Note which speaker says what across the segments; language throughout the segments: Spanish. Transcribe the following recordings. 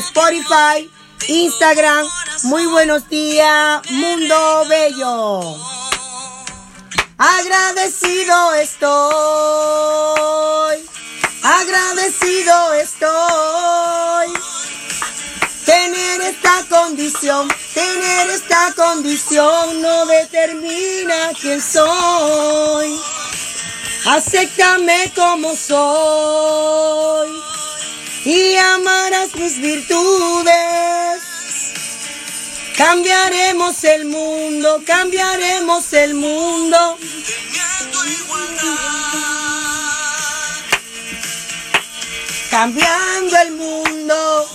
Speaker 1: Spotify, Instagram. Muy buenos días, mundo bello. Agradecido estoy, agradecido estoy. Tener esta condición, tener esta condición no determina quién soy. Acéptame como soy y amarás mis virtudes. Cambiaremos el mundo, cambiaremos el mundo. Cambiando el mundo.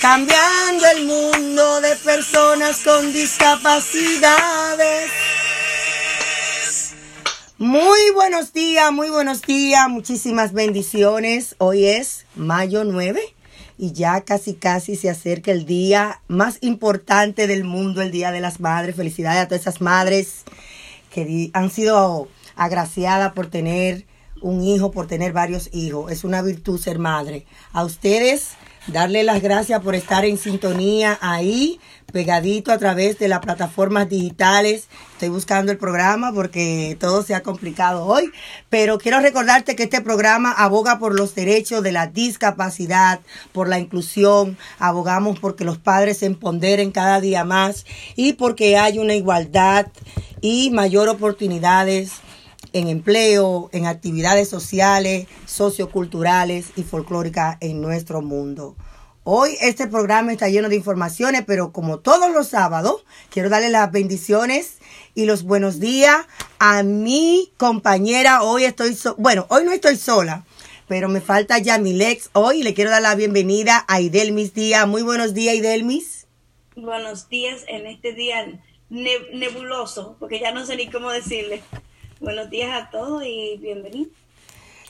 Speaker 1: Cambiando el mundo de personas con discapacidades. Muy buenos días, muy buenos días, muchísimas bendiciones. Hoy es mayo 9 y ya casi casi se acerca el día más importante del mundo, el Día de las Madres. Felicidades a todas esas madres que han sido agraciadas por tener un hijo, por tener varios hijos. Es una virtud ser madre. A ustedes darle las gracias por estar en sintonía ahí, pegadito a través de las plataformas digitales. Estoy buscando el programa porque todo se ha complicado hoy, pero quiero recordarte que este programa aboga por los derechos de la discapacidad, por la inclusión, abogamos porque los padres se empoderen cada día más y porque hay una igualdad y mayor oportunidades en empleo, en actividades sociales, socioculturales y folclóricas en nuestro mundo. Hoy este programa está lleno de informaciones, pero como todos los sábados, quiero darle las bendiciones y los buenos días a mi compañera. Hoy estoy, bueno, hoy no estoy sola, pero me falta ya mi Lex hoy. Le quiero dar la bienvenida a Idelmis Díaz. Muy buenos días, Idelmis.
Speaker 2: Buenos días en este día nebuloso, porque ya no sé ni cómo decirle. Buenos días a todos y bienvenidos.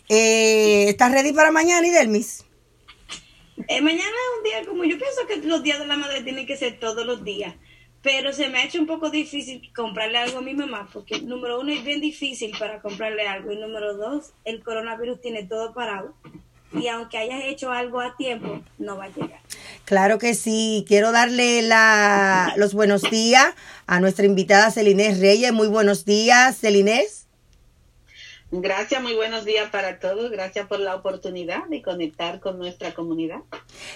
Speaker 1: Eh, ¿Estás ready para mañana, Idelmis?
Speaker 2: Eh, mañana es un día como yo pienso que los días de la madre tienen que ser todos los días, pero se me ha hecho un poco difícil comprarle algo a mi mamá, porque número uno es bien difícil para comprarle algo y número dos, el coronavirus tiene todo parado y aunque hayas hecho algo a tiempo, no va a llegar.
Speaker 1: Claro que sí. Quiero darle la, los buenos días a nuestra invitada Celinés Reyes. Muy buenos días, Celinés.
Speaker 3: Gracias, muy buenos días para todos. Gracias por la oportunidad de conectar con nuestra comunidad.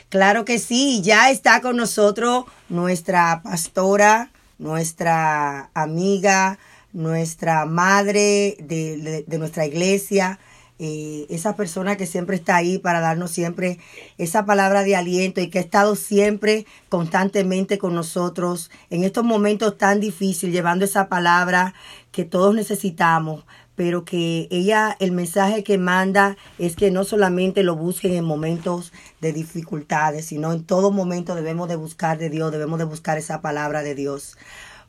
Speaker 1: Claro que sí, ya está con nosotros nuestra pastora, nuestra amiga, nuestra madre de, de nuestra iglesia, eh, esa persona que siempre está ahí para darnos siempre esa palabra de aliento y que ha estado siempre constantemente con nosotros en estos momentos tan difíciles, llevando esa palabra que todos necesitamos, pero que ella, el mensaje que manda es que no solamente lo busquen en momentos de dificultades, sino en todo momento debemos de buscar de Dios, debemos de buscar esa palabra de Dios.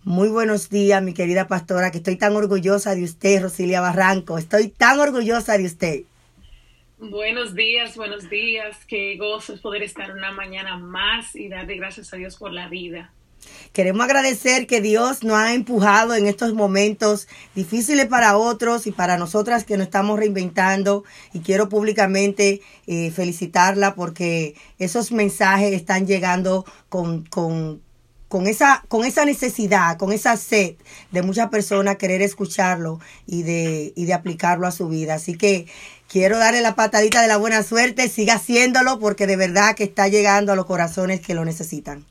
Speaker 1: Muy buenos días, mi querida pastora, que estoy tan orgullosa de usted, Rosilia Barranco. Estoy tan orgullosa de usted.
Speaker 4: Buenos días, buenos días. Qué gozo es poder estar una mañana más y darle gracias a Dios por la vida.
Speaker 1: Queremos agradecer que Dios nos ha empujado en estos momentos difíciles para otros y para nosotras que nos estamos reinventando. Y quiero públicamente eh, felicitarla porque esos mensajes están llegando con, con, con esa, con esa necesidad, con esa sed de muchas personas querer escucharlo y de, y de aplicarlo a su vida. Así que quiero darle la patadita de la buena suerte, siga haciéndolo porque de verdad que está llegando a los corazones que lo necesitan.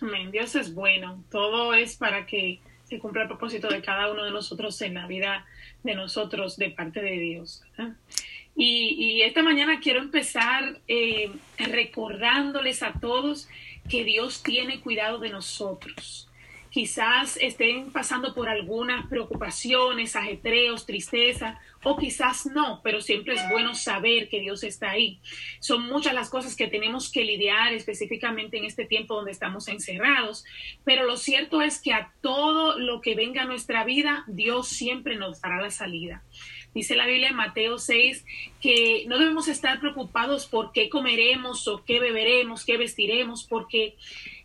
Speaker 4: Amén. Dios es bueno. Todo es para que se cumpla el propósito de cada uno de nosotros en la vida de nosotros de parte de Dios. Y, esta mañana quiero empezar eh, recordándoles a todos que Dios tiene cuidado de nosotros. Quizás estén pasando por algunas preocupaciones, ajetreos, tristeza, o quizás no, pero siempre es bueno saber que Dios está ahí. Son muchas las cosas que tenemos que lidiar específicamente en este tiempo donde estamos encerrados, pero lo cierto es que a todo lo que venga a nuestra vida, Dios siempre nos dará la salida. Dice la Biblia en Mateo 6 que no debemos estar preocupados por qué comeremos o qué beberemos, qué vestiremos, porque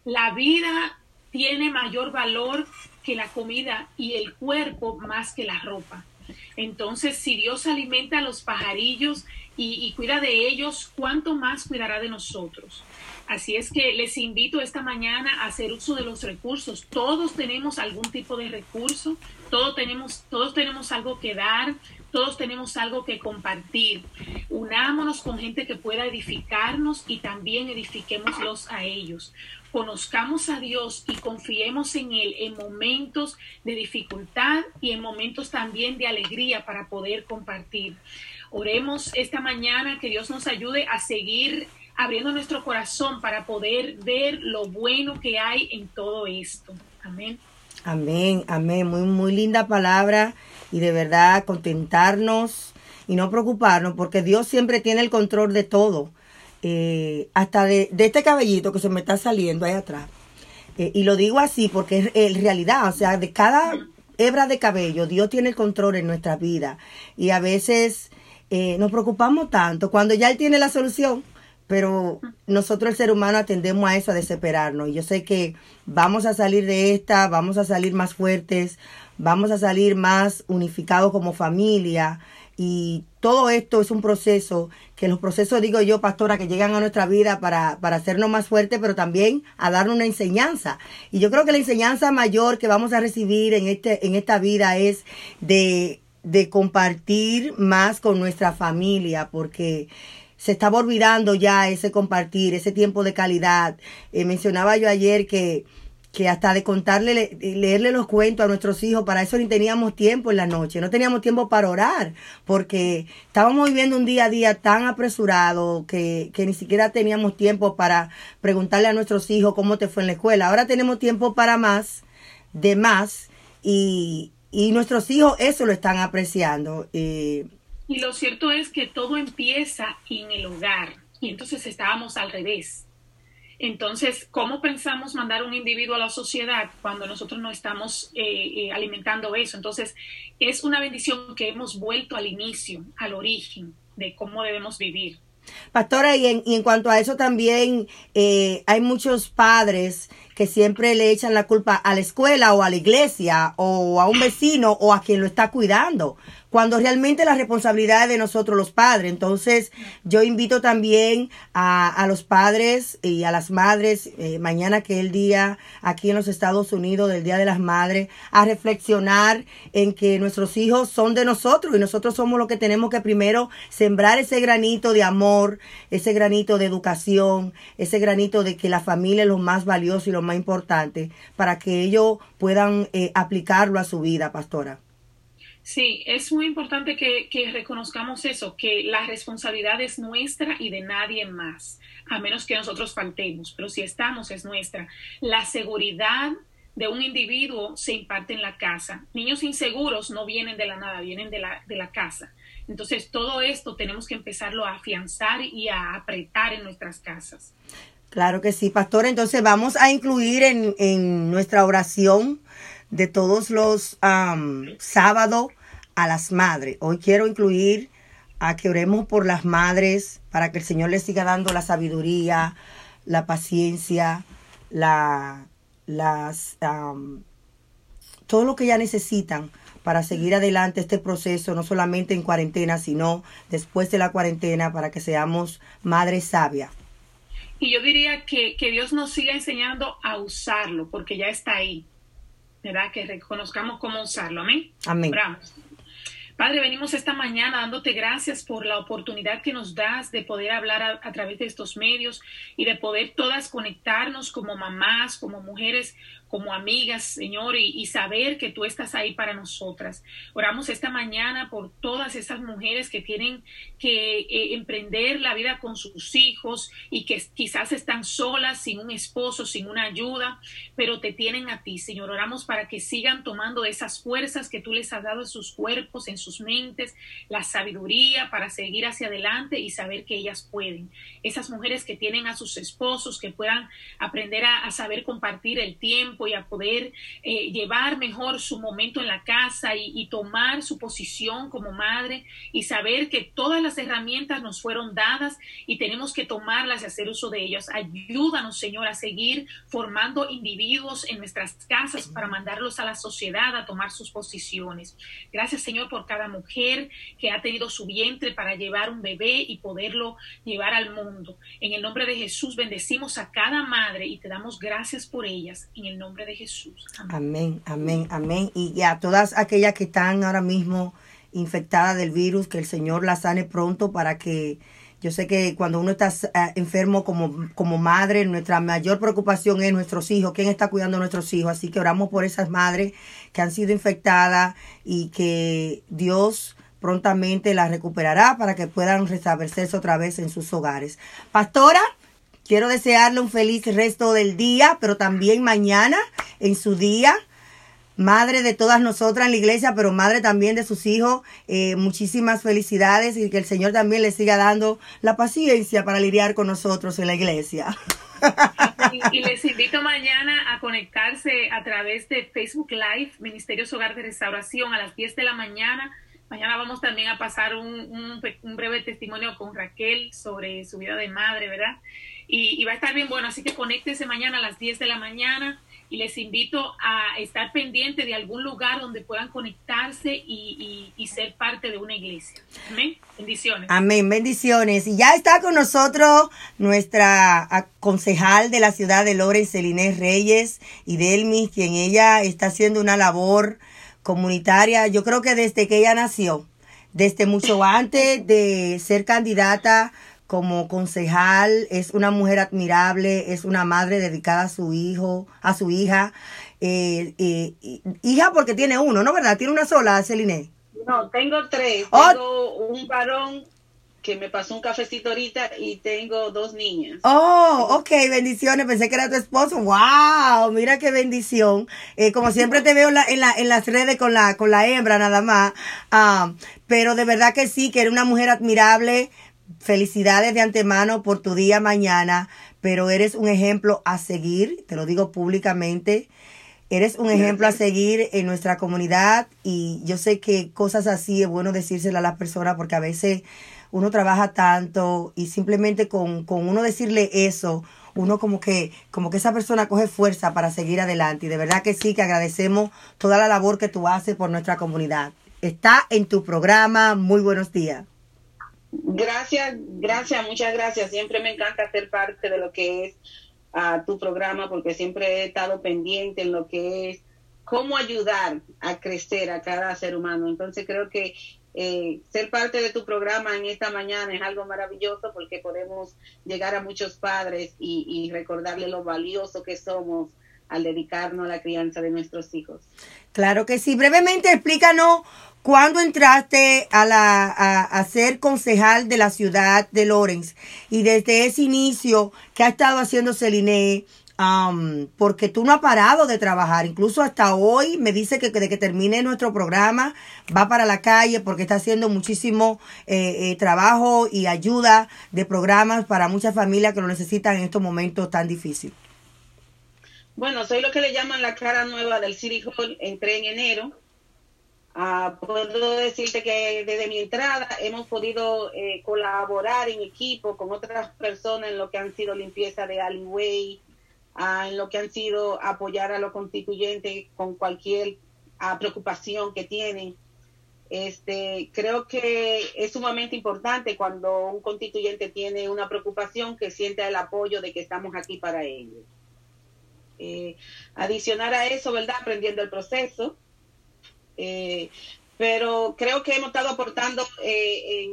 Speaker 4: la vida tiene mayor valor que la comida y el cuerpo más que la ropa. Entonces, si Dios alimenta a los pajarillos y, cuida de ellos, ¿cuánto más cuidará de nosotros? Así es que les invito esta mañana a hacer uso de los recursos. Todos tenemos algún tipo de recurso, todos tenemos, todos tenemos algo que dar, todos tenemos algo que compartir. Unámonos con gente que pueda edificarnos y también edifiquémoslos a ellos. Conozcamos a Dios y confiemos en Él en momentos de dificultad y en momentos también de alegría para poder compartir. Oremos esta mañana que Dios nos ayude a seguir abriendo nuestro corazón para poder ver lo bueno que hay en todo esto. Amén.
Speaker 1: Amén, amén. Muy, muy linda palabra y de verdad contentarnos y no preocuparnos porque Dios siempre tiene el control de todo. Eh, hasta de, este cabellito que se me está saliendo ahí atrás. Eh, y lo digo así porque es, realidad, o sea, de cada hebra de cabello, Dios tiene el control en nuestra vida. Y a veces eh, nos preocupamos tanto cuando ya Él tiene la solución, pero nosotros el ser humano atendemos a eso, a desesperarnos. Y yo sé que vamos a salir de esta, vamos a salir más fuertes, vamos a salir más unificados como familia. Y todo esto es un proceso, que los procesos, digo yo, pastora, que llegan a nuestra vida para, para hacernos más fuertes, pero también a darnos una enseñanza. Y yo creo que la enseñanza mayor que vamos a recibir en, este, en esta vida es de de compartir más con nuestra familia, porque se estaba olvidando ya ese compartir, ese tiempo de calidad. Eh, mencionaba yo ayer que, que hasta de contarle, leerle los cuentos a nuestros hijos, para eso ni teníamos tiempo en la noche, no teníamos tiempo para orar, porque estábamos viviendo un día a día tan apresurado que, que ni siquiera teníamos tiempo para preguntarle a nuestros hijos cómo te fue en la escuela. Ahora tenemos tiempo para más, de más, y, y nuestros hijos eso lo están apreciando.
Speaker 4: Eh. Y lo cierto es que todo empieza en el hogar y entonces estábamos al revés. Entonces, ¿cómo pensamos mandar un individuo a la sociedad cuando nosotros no estamos eh, eh, alimentando eso? Entonces, es una bendición que hemos vuelto al inicio, al origen de cómo debemos vivir.
Speaker 1: Pastora, y en, y en cuanto a eso también hay muchos padres que siempre le echan la culpa a la escuela o a la iglesia o a un vecino o a quien lo está cuidando cuando realmente la responsabilidad es de nosotros los padres. Entonces, yo invito también a, a los padres y a las madres, eh, mañana que es el día aquí en los Estados Unidos, del Día de las Madres, a reflexionar en que nuestros hijos son de nosotros y nosotros somos los que tenemos que primero sembrar ese granito de amor, ese granito de educación, ese granito de que la familia es lo más valioso y lo más importante para que ellos puedan eh, aplicarlo a su vida, pastora.
Speaker 4: Sí, es muy importante que, reconozcamos eso, que la responsabilidad es nuestra y de nadie más, a menos que nosotros faltemos, pero si estamos es nuestra. La seguridad de un individuo se imparte en la casa. Niños inseguros no vienen de la nada, vienen de la, de la casa. Entonces, todo esto tenemos que empezarlo a afianzar y a apretar en nuestras casas.
Speaker 1: Claro que sí, pastor. Entonces vamos a incluir en, en nuestra oración de todos los sábados a las madres. Hoy quiero incluir a que oremos por las madres para que el Señor les siga dando la sabiduría, la paciencia, la, las, todo lo que ya necesitan para seguir adelante este proceso, no solamente en cuarentena, sino después de la cuarentena, para que seamos madres sabias.
Speaker 4: Y yo diría que, que Dios nos siga enseñando a usarlo, porque ya está ahí. ¿Verdad? Que reconozcamos cómo usarlo. Amén.
Speaker 1: Amén.
Speaker 4: Padre, venimos esta mañana dándote gracias por la oportunidad que nos das de poder hablar a, través de estos medios y de poder todas conectarnos como mamás, como mujeres como amigas, Señor, y, saber que tú estás ahí para nosotras. Oramos esta mañana por todas esas mujeres que tienen que eh, emprender la vida con sus hijos y que quizás están solas, sin un esposo, sin una ayuda, pero te tienen a ti, Señor. Oramos para que sigan tomando esas fuerzas que tú les has dado en sus cuerpos, en sus mentes, la sabiduría para seguir hacia adelante y saber que ellas pueden. Esas mujeres que tienen a sus esposos, que puedan aprender a saber compartir el tiempo, y a poder eh, llevar mejor su momento en la casa y, tomar su posición como madre y saber que todas las herramientas nos fueron dadas y tenemos que tomarlas y hacer uso de ellas. Ayúdanos, Señor, a seguir formando individuos en nuestras casas para mandarlos a la sociedad a tomar sus posiciones. Gracias, Señor, por cada mujer que ha tenido su vientre para llevar un bebé y poderlo llevar al mundo. En el nombre de Jesús bendecimos a cada madre y te damos gracias por ellas. En el nombre de Jesús.
Speaker 1: Amén, amén, amén. Y, a todas aquellas que están ahora mismo infectadas del virus, que el Señor las sane pronto para que yo sé que cuando uno está eh, enfermo como, como madre, nuestra mayor preocupación es nuestros hijos, quién está cuidando a nuestros hijos. Así que oramos por esas madres que han sido infectadas y que Dios prontamente las recuperará para que puedan restablecerse otra vez en sus hogares. Pastora, quiero desearle un feliz resto del día, pero también mañana en su día madre de todas nosotras en la iglesia, pero madre también de sus hijos. Eh, muchísimas felicidades y que el Señor también le siga dando la paciencia para lidiar con nosotros en la iglesia.
Speaker 4: Y, les invito mañana a conectarse a través de Facebook Live, Ministerio Hogar de Restauración, a las 10 de la mañana. Mañana vamos también a pasar un, un, breve testimonio con Raquel sobre su vida de madre, ¿verdad? Y, y va a estar bien bueno, así que conéctese mañana a las 10 de la mañana y les invito a estar pendiente de algún lugar donde puedan conectarse y, ser parte de una iglesia. Amén. Bendiciones.
Speaker 1: Amén. Bendiciones. Y ya está con nosotros nuestra concejal de la ciudad de Celinés Reyes y Delmis, quien ella está haciendo una labor comunitaria, yo creo que desde que ella nació, desde mucho antes de ser candidata como concejal, es una mujer admirable, es una madre dedicada a su hijo, a su hija. Eh, eh, hija porque tiene uno, ¿no verdad? Tiene una sola, Celine.
Speaker 3: No, tengo tres. Oh. Tengo un varón que me pasó un cafecito ahorita y tengo dos niñas.
Speaker 1: Oh, ok, bendiciones. Pensé que era tu esposo. Wow, mira qué bendición. Eh, como siempre te veo en, la, en, las redes con la, con la hembra nada más. Ah, pero de verdad que sí, que era una mujer admirable, Felicidades de antemano por tu día mañana, pero eres un ejemplo a seguir, te lo digo públicamente. Eres un ejemplo a seguir en nuestra comunidad y yo sé que cosas así es bueno decírselo a las personas porque a veces uno trabaja tanto y simplemente con, con uno decirle eso, uno como que, como que esa persona coge fuerza para seguir adelante. Y de verdad que sí, que agradecemos toda la labor que tú haces por nuestra comunidad. Está en tu programa. Muy buenos días.
Speaker 3: Gracias, gracias, muchas gracias. Siempre me encanta ser parte de lo que es uh, tu programa porque siempre he estado pendiente en lo que es cómo ayudar a crecer a cada ser humano. Entonces creo que eh, ser parte de tu programa en esta mañana es algo maravilloso porque podemos llegar a muchos padres y, y recordarle lo valioso que somos al dedicarnos a la crianza de nuestros hijos.
Speaker 1: Claro que sí. Brevemente explícanos ¿Cuándo entraste a, la, a, ser concejal de la ciudad de Lorenz? Y desde ese inicio, ¿qué ha estado haciendo Celine? Um, porque tú no has parado de trabajar, incluso hasta hoy me dice que de que termine nuestro programa va para la calle porque está haciendo muchísimo eh, eh, trabajo y ayuda de programas para muchas familias que lo necesitan en estos momentos tan difíciles.
Speaker 3: Bueno, soy lo que le llaman la cara nueva del City Hall, entré en enero Ah, puedo decirte que desde mi entrada hemos podido eh, colaborar en equipo con otras personas en lo que han sido limpieza de alleyway, ah, en lo que han sido apoyar a los constituyentes con cualquier ah, preocupación que tienen. Este, creo que es sumamente importante cuando un constituyente tiene una preocupación que sienta el apoyo de que estamos aquí para ellos. Eh, adicionar a eso, ¿verdad? Aprendiendo el proceso, eh, pero creo que hemos estado aportando eh,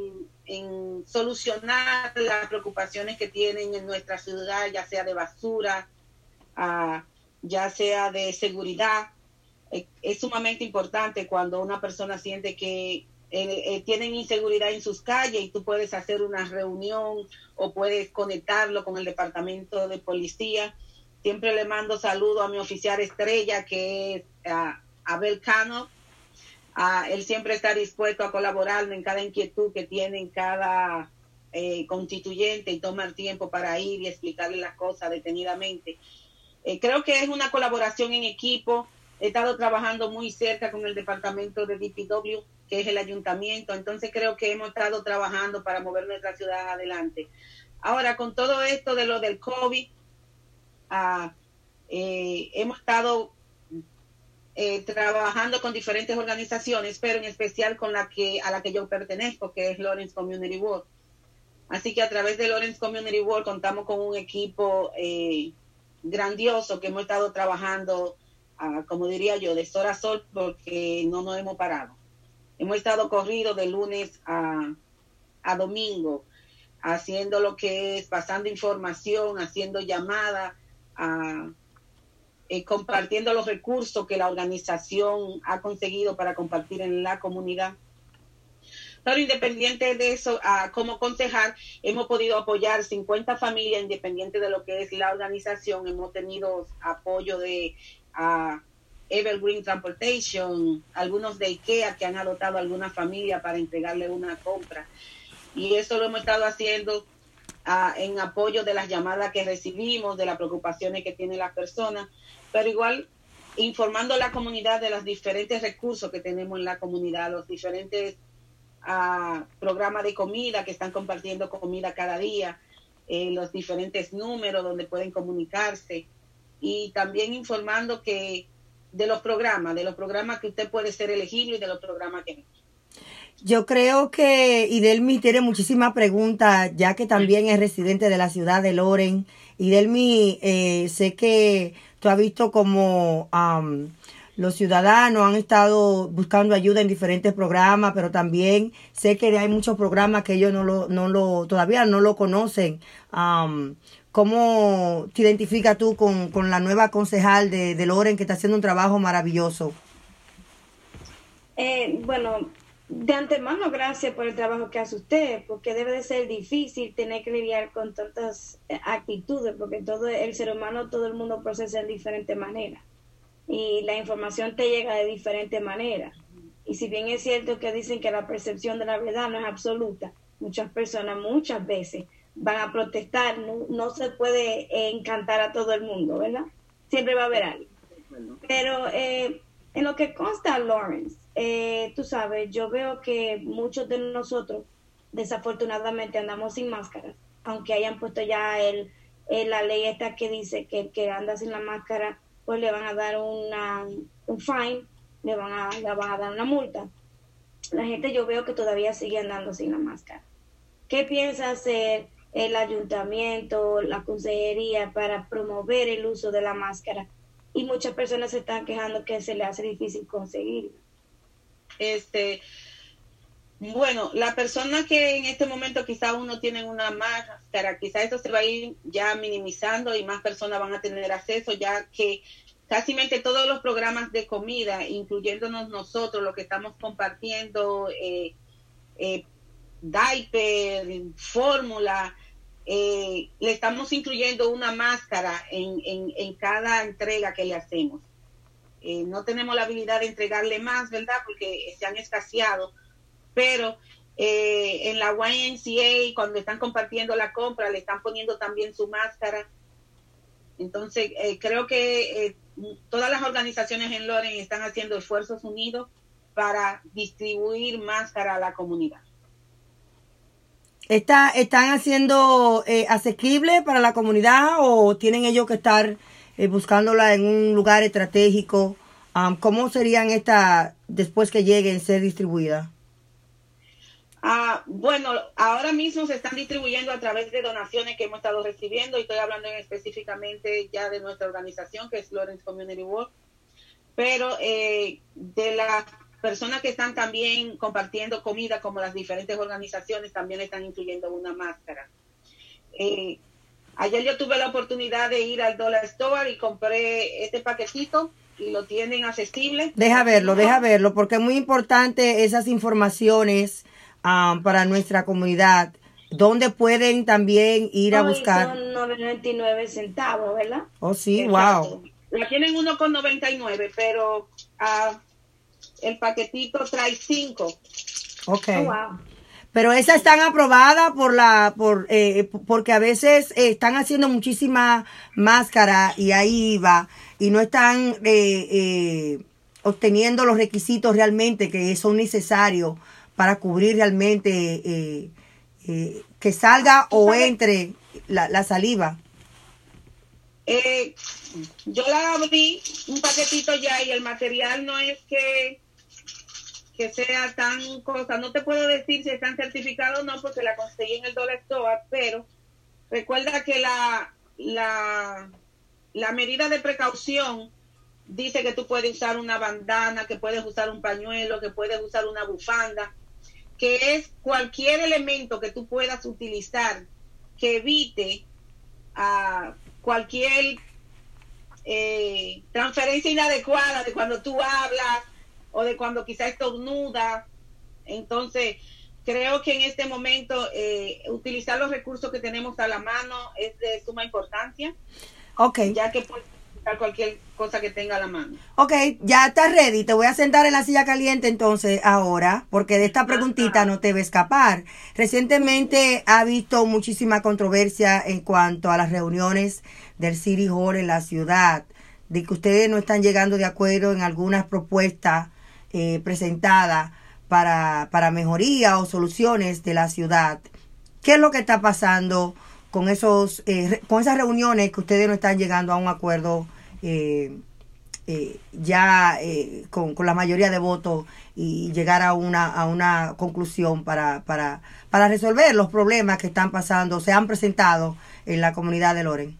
Speaker 3: en, solucionar las preocupaciones que tienen en nuestra ciudad, ya sea de basura, ah, ya sea de seguridad. Eh, es sumamente importante cuando una persona siente que tienen inseguridad en sus calles y tú puedes hacer una reunión o puedes conectarlo con el departamento de policía. Siempre le mando saludo a mi oficial estrella que es ah, Abel Cano, él siempre está dispuesto a colaborar en cada inquietud que tiene en cada eh, constituyente y tomar tiempo para ir y explicarle las cosas detenidamente. Eh, creo que es una colaboración en equipo. He estado trabajando muy cerca con el departamento de DPW, que es el ayuntamiento. Entonces creo que hemos estado trabajando para mover nuestra ciudad adelante. Ahora, con todo esto de lo del COVID, ah, eh, hemos estado eh, trabajando con diferentes organizaciones, pero en especial con la que a la que yo pertenezco, que es Lawrence Community World. Así que a través de Lawrence Community World contamos con un equipo eh, grandioso que hemos estado trabajando, ah, como diría yo, de sol a sol, porque no nos hemos parado. Hemos estado corridos de lunes a, a domingo, haciendo lo que es pasando información, haciendo llamadas, eh, compartiendo los recursos que la organización ha conseguido para compartir en la comunidad. Pero independiente de eso, como concejal, hemos podido apoyar 50 familias, independiente de lo que es la organización. Hemos tenido apoyo de Evergreen Transportation, algunos de IKEA que han adoptado a alguna familia para entregarle una compra. Y eso lo hemos estado haciendo en apoyo de las llamadas que recibimos, de las preocupaciones que tienen las personas, pero igual informando a la comunidad de los diferentes recursos que tenemos en la comunidad, los diferentes programas de comida que están compartiendo comida cada día, eh, los diferentes números donde pueden comunicarse y también informando que de los programas, de los programas que usted puede ser elegible y de los programas que no.
Speaker 1: Yo creo que Idelmi tiene muchísimas preguntas, ya que también es residente de la ciudad de Loren. Idelmi, eh, sé que tú has visto como los ciudadanos han estado buscando ayuda en diferentes programas, pero también sé que hay muchos programas que ellos no lo, no lo, todavía no lo conocen. ¿Cómo te identificas tú con, con, la nueva concejal de, de Loren que está haciendo un trabajo maravilloso?
Speaker 2: Eh, bueno, de antemano, gracias por el trabajo que hace usted, porque debe de ser difícil tener que lidiar con tantas eh, actitudes, porque todo el ser humano, todo el mundo procesa de diferente manera y la información te llega de diferente manera. Y si bien es cierto que dicen que la percepción de la verdad no es absoluta, muchas personas muchas veces van a protestar, no, se puede encantar a todo el mundo, ¿verdad? Siempre va a haber algo. Pero eh, en lo que consta Lawrence, eh, tú sabes, yo veo que muchos de nosotros desafortunadamente andamos sin máscara, aunque hayan puesto ya el, la ley esta que dice que el que anda sin la máscara, pues le van a dar una, un fine, le van, a, le van a dar una multa. La gente yo veo que todavía sigue andando sin la máscara. ¿Qué piensa hacer el ayuntamiento, la consejería para promover el uso de la máscara? Y muchas personas se están quejando que se le hace difícil conseguirla.
Speaker 3: Este, bueno, la persona que en este momento quizá uno tiene una máscara, quizá eso se va a ir ya minimizando y más personas van a tener acceso, ya que casi todos los programas de comida, incluyéndonos nosotros, lo que estamos compartiendo, eh, eh, diaper, fórmula, eh, le estamos incluyendo una máscara en, en, cada entrega que le hacemos. Eh, no tenemos la habilidad de entregarle más, ¿verdad? Porque se han escaseado, pero eh, en la YNCA, cuando están compartiendo la compra, le están poniendo también su máscara. Entonces, creo que todas las organizaciones en Loren están haciendo esfuerzos unidos para distribuir máscara a la comunidad.
Speaker 1: Está, ¿Están haciendo asequible para la comunidad o tienen ellos que estar eh, buscándola en un lugar estratégico. ¿Cómo serían estas después que lleguen ser distribuidas?
Speaker 3: Ah, bueno, ahora mismo se están distribuyendo a través de donaciones que hemos estado recibiendo y estoy hablando específicamente ya de nuestra organización que es Lawrence Community Work, pero eh, de las personas que están también compartiendo comida como las diferentes organizaciones también están incluyendo una máscara. Eh, Ayer yo tuve la oportunidad de ir al Dollar Store y compré este paquetito y lo tienen accesible.
Speaker 1: Deja verlo, deja verlo, porque es muy importante esas informaciones um, para nuestra comunidad. ¿Dónde pueden también ir a buscar?
Speaker 2: Son 99 centavos, ¿verdad?
Speaker 1: Oh, sí, wow.
Speaker 3: La tienen uno con 99, pero uh, el paquetito trae cinco.
Speaker 1: Ok. Oh, wow. Pero esas están aprobadas por la, por, eh, porque a veces eh, están haciendo muchísima máscara y ahí va, y no están eh, eh, obteniendo los requisitos realmente que son necesarios para cubrir realmente eh, que salga o entre la, la saliva.
Speaker 3: Eh, yo la abrí un paquetito ya y el material no es que que sea tan cosa. No te puedo decir si están certificados o no, porque la conseguí en el Dollar Store, pero recuerda que la, la, la medida de precaución dice que tú puedes usar una bandana, que puedes usar un pañuelo, que puedes usar una bufanda, que es cualquier elemento que tú puedas utilizar que evite a cualquier eh, transferencia inadecuada de cuando tú hablas o de cuando quizá estornuda. Entonces, creo que en este momento eh, utilizar los recursos que tenemos a la mano es de suma importancia.
Speaker 1: Ok.
Speaker 3: Ya que puedes utilizar cualquier cosa que tenga a la mano.
Speaker 1: Ok, ya estás ready. Te voy a sentar en la silla caliente entonces ahora, porque de esta preguntita no te va a escapar. Recientemente ha visto muchísima controversia en cuanto a las reuniones del City Hall en la ciudad, de que ustedes no están llegando de acuerdo en algunas propuestas eh, presentadas para, para mejoría o soluciones de la ciudad. ¿Qué es lo que está pasando con esos eh, con esas reuniones que ustedes no están llegando a un acuerdo eh, eh, ya eh, con, con, la mayoría de votos y llegar a una a una conclusión para, para, para resolver los problemas que están pasando, se han presentado en la comunidad de Loren?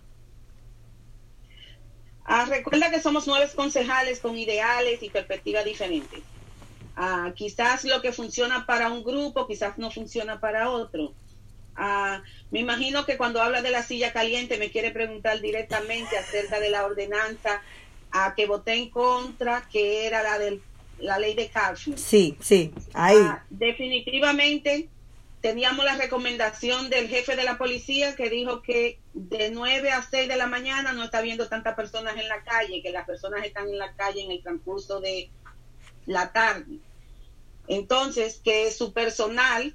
Speaker 3: Ah, recuerda que somos nueve concejales con ideales y perspectivas diferentes. Ah, quizás lo que funciona para un grupo, quizás no funciona para otro. Ah, me imagino que cuando habla de la silla caliente me quiere preguntar directamente acerca de la ordenanza a que voté en contra, que era la de la ley de Carfield.
Speaker 1: Sí, sí, ahí.
Speaker 3: Ah, definitivamente teníamos la recomendación del jefe de la policía que dijo que de 9 a 6 de la mañana no está viendo tantas personas en la calle, que las personas están en la calle en el transcurso de la tarde. Entonces, que su personal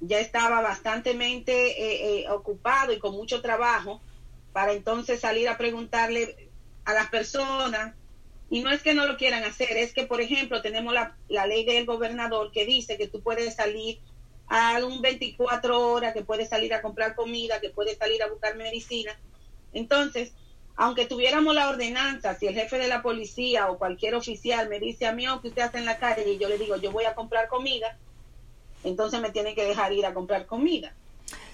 Speaker 3: ya estaba bastante eh, eh, ocupado y con mucho trabajo para entonces salir a preguntarle a las personas. Y no es que no lo quieran hacer, es que, por ejemplo, tenemos la, la ley del gobernador que dice que tú puedes salir a un 24 horas, que puedes salir a comprar comida, que puedes salir a buscar medicina. Entonces, aunque tuviéramos la ordenanza, si el jefe de la policía o cualquier oficial me dice a mí, oh, que usted hace en la calle? Y yo le digo, yo voy a comprar comida, entonces me tiene que dejar ir a comprar comida.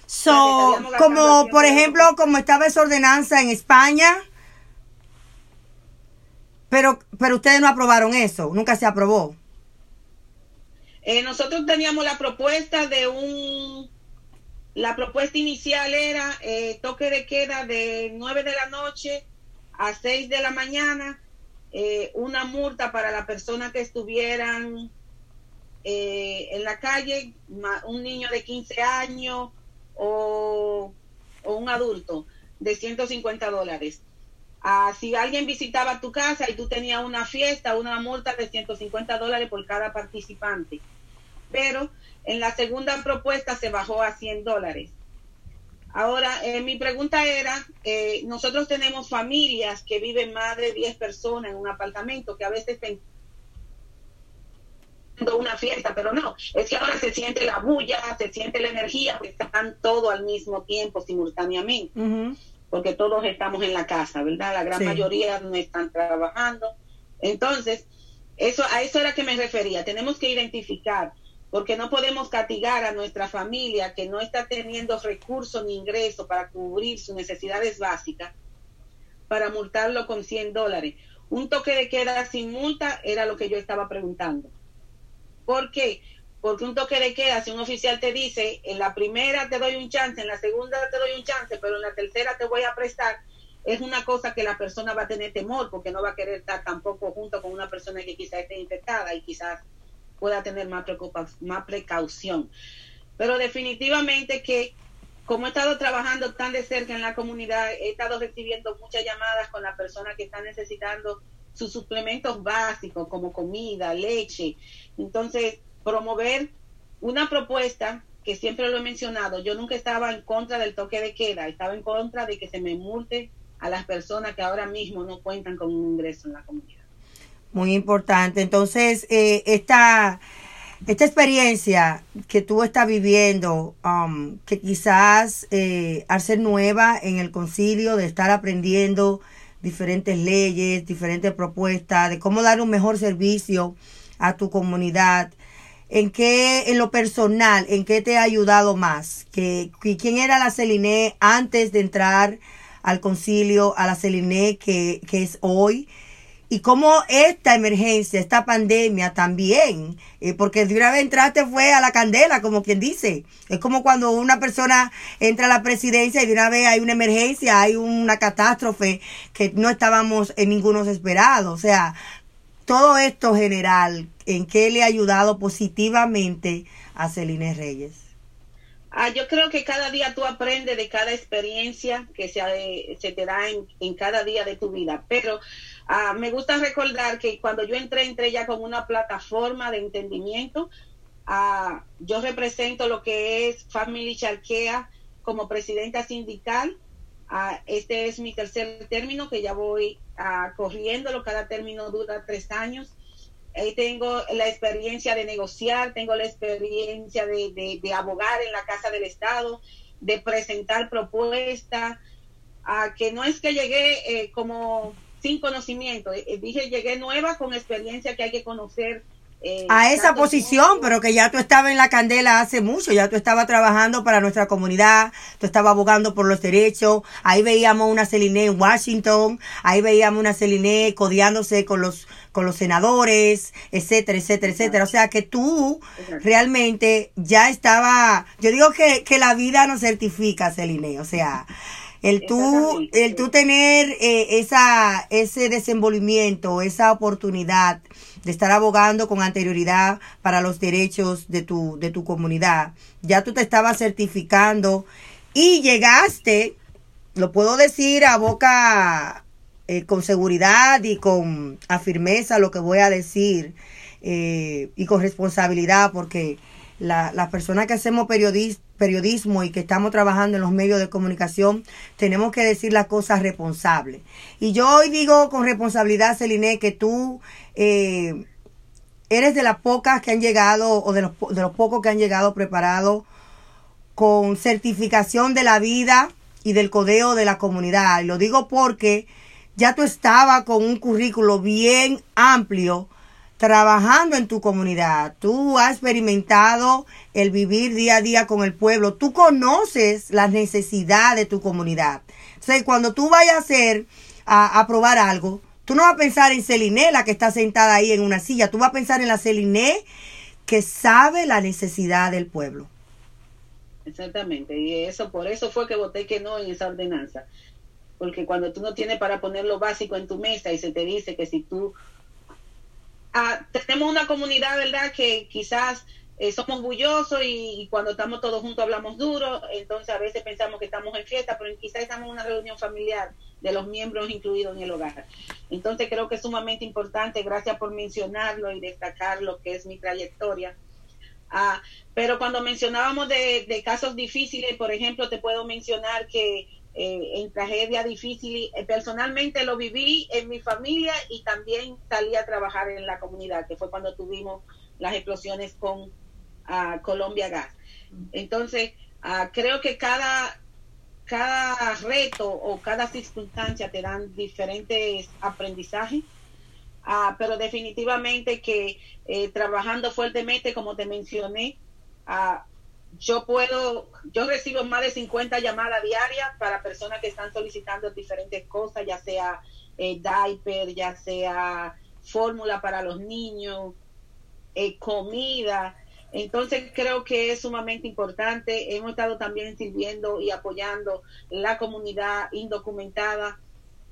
Speaker 1: So, como por ejemplo, como estaba esa ordenanza en España, pero, pero ustedes no aprobaron eso, nunca se aprobó.
Speaker 3: Eh, nosotros teníamos la propuesta de un, la propuesta inicial era eh, toque de queda de 9 de la noche a 6 de la mañana, eh, una multa para la persona que estuvieran en la calle, un niño de 15 años o, o un adulto de 150 dólares. Ah, si alguien visitaba tu casa y tú tenías una fiesta, una multa de 150 dólares por cada participante. Pero en la segunda propuesta se bajó a 100 dólares. Ahora, eh, mi pregunta era, eh, nosotros tenemos familias que viven más de 10 personas en un apartamento, que a veces una fiesta, pero no, es que ahora se siente la bulla, se siente la energía, están todo al mismo tiempo, simultáneamente, porque todos estamos en la casa, ¿verdad? La gran mayoría no están trabajando. Entonces, eso a eso era que me refería. Tenemos que identificar, porque no podemos castigar a nuestra familia que no está teniendo recursos ni ingresos para cubrir sus necesidades básicas, para multarlo con 100 dólares. Un toque de queda sin multa era lo que yo estaba preguntando ¿Por qué? Porque un toque de queda, si un oficial te dice, en la primera te doy un chance, en la segunda te doy un chance, pero en la tercera te voy a prestar, es una cosa que la persona va a tener temor porque no va a querer estar tampoco junto con una persona que quizás esté infectada y quizás pueda tener más, más precaución. Pero definitivamente que como he estado trabajando tan de cerca en la comunidad, he estado recibiendo muchas llamadas con las personas que están necesitando sus suplementos básicos como comida, leche. Entonces, promover una propuesta que siempre lo he mencionado, yo nunca estaba en contra del toque de queda, estaba en contra de que se me multe a las personas que ahora mismo no cuentan con un ingreso en la comunidad.
Speaker 1: Muy importante. Entonces, eh, esta, esta experiencia que tú estás viviendo, um, que quizás eh, al ser nueva en el concilio, de estar aprendiendo diferentes leyes, diferentes propuestas, de cómo dar un mejor servicio a tu comunidad, ¿en qué, en lo personal, en qué te ha ayudado más? ¿Que, ¿Quién era la Celine antes de entrar al concilio, a la Celine que, que es hoy? Y cómo esta emergencia, esta pandemia también, eh, porque de una vez entraste fue a la candela, como quien dice. Es como cuando una persona entra a la presidencia y de una vez hay una emergencia, hay una catástrofe que no estábamos en ninguno esperado. O sea, todo esto general, ¿en qué le ha ayudado positivamente a Celine Reyes?
Speaker 3: Ah, yo creo que cada día tú aprendes de cada experiencia que se, se te da en, en cada día de tu vida, pero Ah, me gusta recordar que cuando yo entré, entré ya con una plataforma de entendimiento. Ah, yo represento lo que es Family Charquea como presidenta sindical. Ah, este es mi tercer término que ya voy corriéndolo. Cada término dura tres años. Ahí tengo la experiencia de negociar, tengo la experiencia de, de, abogar en la Casa del Estado, de presentar propuestas, que no es que llegué eh, como sin conocimiento. Eh, eh, dije, llegué nueva con experiencia que hay que conocer.
Speaker 1: Eh, a esa posición, pero que ya tú estabas en la candela hace mucho, ya tú estabas trabajando para nuestra comunidad, tú estabas abogando por los derechos, ahí veíamos una Celine en Washington, ahí veíamos una Celine codiándose con los con los senadores, etcétera, etcétera, etcétera. O sea que tú realmente ya estaba, yo digo que, que la vida nos certifica, Celine, o sea, el tú, el tú tener eh, esa, ese desenvolvimiento, esa oportunidad de estar abogando con anterioridad para los derechos de tu, de tu comunidad. Ya tú te estabas certificando y llegaste, lo puedo decir a boca eh, con seguridad y con a firmeza lo que voy a decir eh, y con responsabilidad porque la, las personas que hacemos periodismo y que estamos trabajando en los medios de comunicación, tenemos que decir las cosas responsables. Y yo hoy digo con responsabilidad, Celine, que tú eh, eres de las pocas que han llegado, o de los, de los pocos que han llegado preparados con certificación de la vida y del codeo de la comunidad. Y lo digo porque ya tú estabas con un currículo bien amplio trabajando en tu comunidad. Tú has experimentado el vivir día a día con el pueblo. Tú conoces las necesidades de tu comunidad. Sea, cuando tú vayas a hacer, a, probar algo, tú no vas a pensar en Celine, la que está sentada ahí en una silla. Tú vas a pensar en la Celine que sabe la necesidad del pueblo.
Speaker 3: Exactamente. Y eso, por eso fue que voté que no en esa ordenanza. Porque cuando tú no tienes para poner lo básico en tu mesa y se te dice que si tú Ah, tenemos una comunidad, ¿verdad? Que quizás eh, somos bullosos y, cuando estamos todos juntos hablamos duro, entonces a veces pensamos que estamos en fiesta, pero quizás estamos en una reunión familiar de los miembros incluidos en el hogar. Entonces creo que es sumamente importante, gracias por mencionarlo y destacar lo que es mi trayectoria. Ah, pero cuando mencionábamos de casos difíciles, por ejemplo, te puedo mencionar que eh, en tragedia difícil. Eh, personalmente lo viví en mi familia y también salí a trabajar en la comunidad, que fue cuando tuvimos las explosiones con uh, Colombia Gas. Entonces, uh, creo que cada, cada reto o cada circunstancia te dan diferentes aprendizajes. Uh, pero definitivamente que eh, trabajando fuertemente, como te mencioné, yo puedo, yo recibo más de 50 llamadas diarias para personas que están solicitando diferentes cosas, ya sea eh, diaper, ya sea fórmula para los niños, eh, comida. Entonces creo que es sumamente importante. Hemos estado también sirviendo y apoyando la comunidad indocumentada.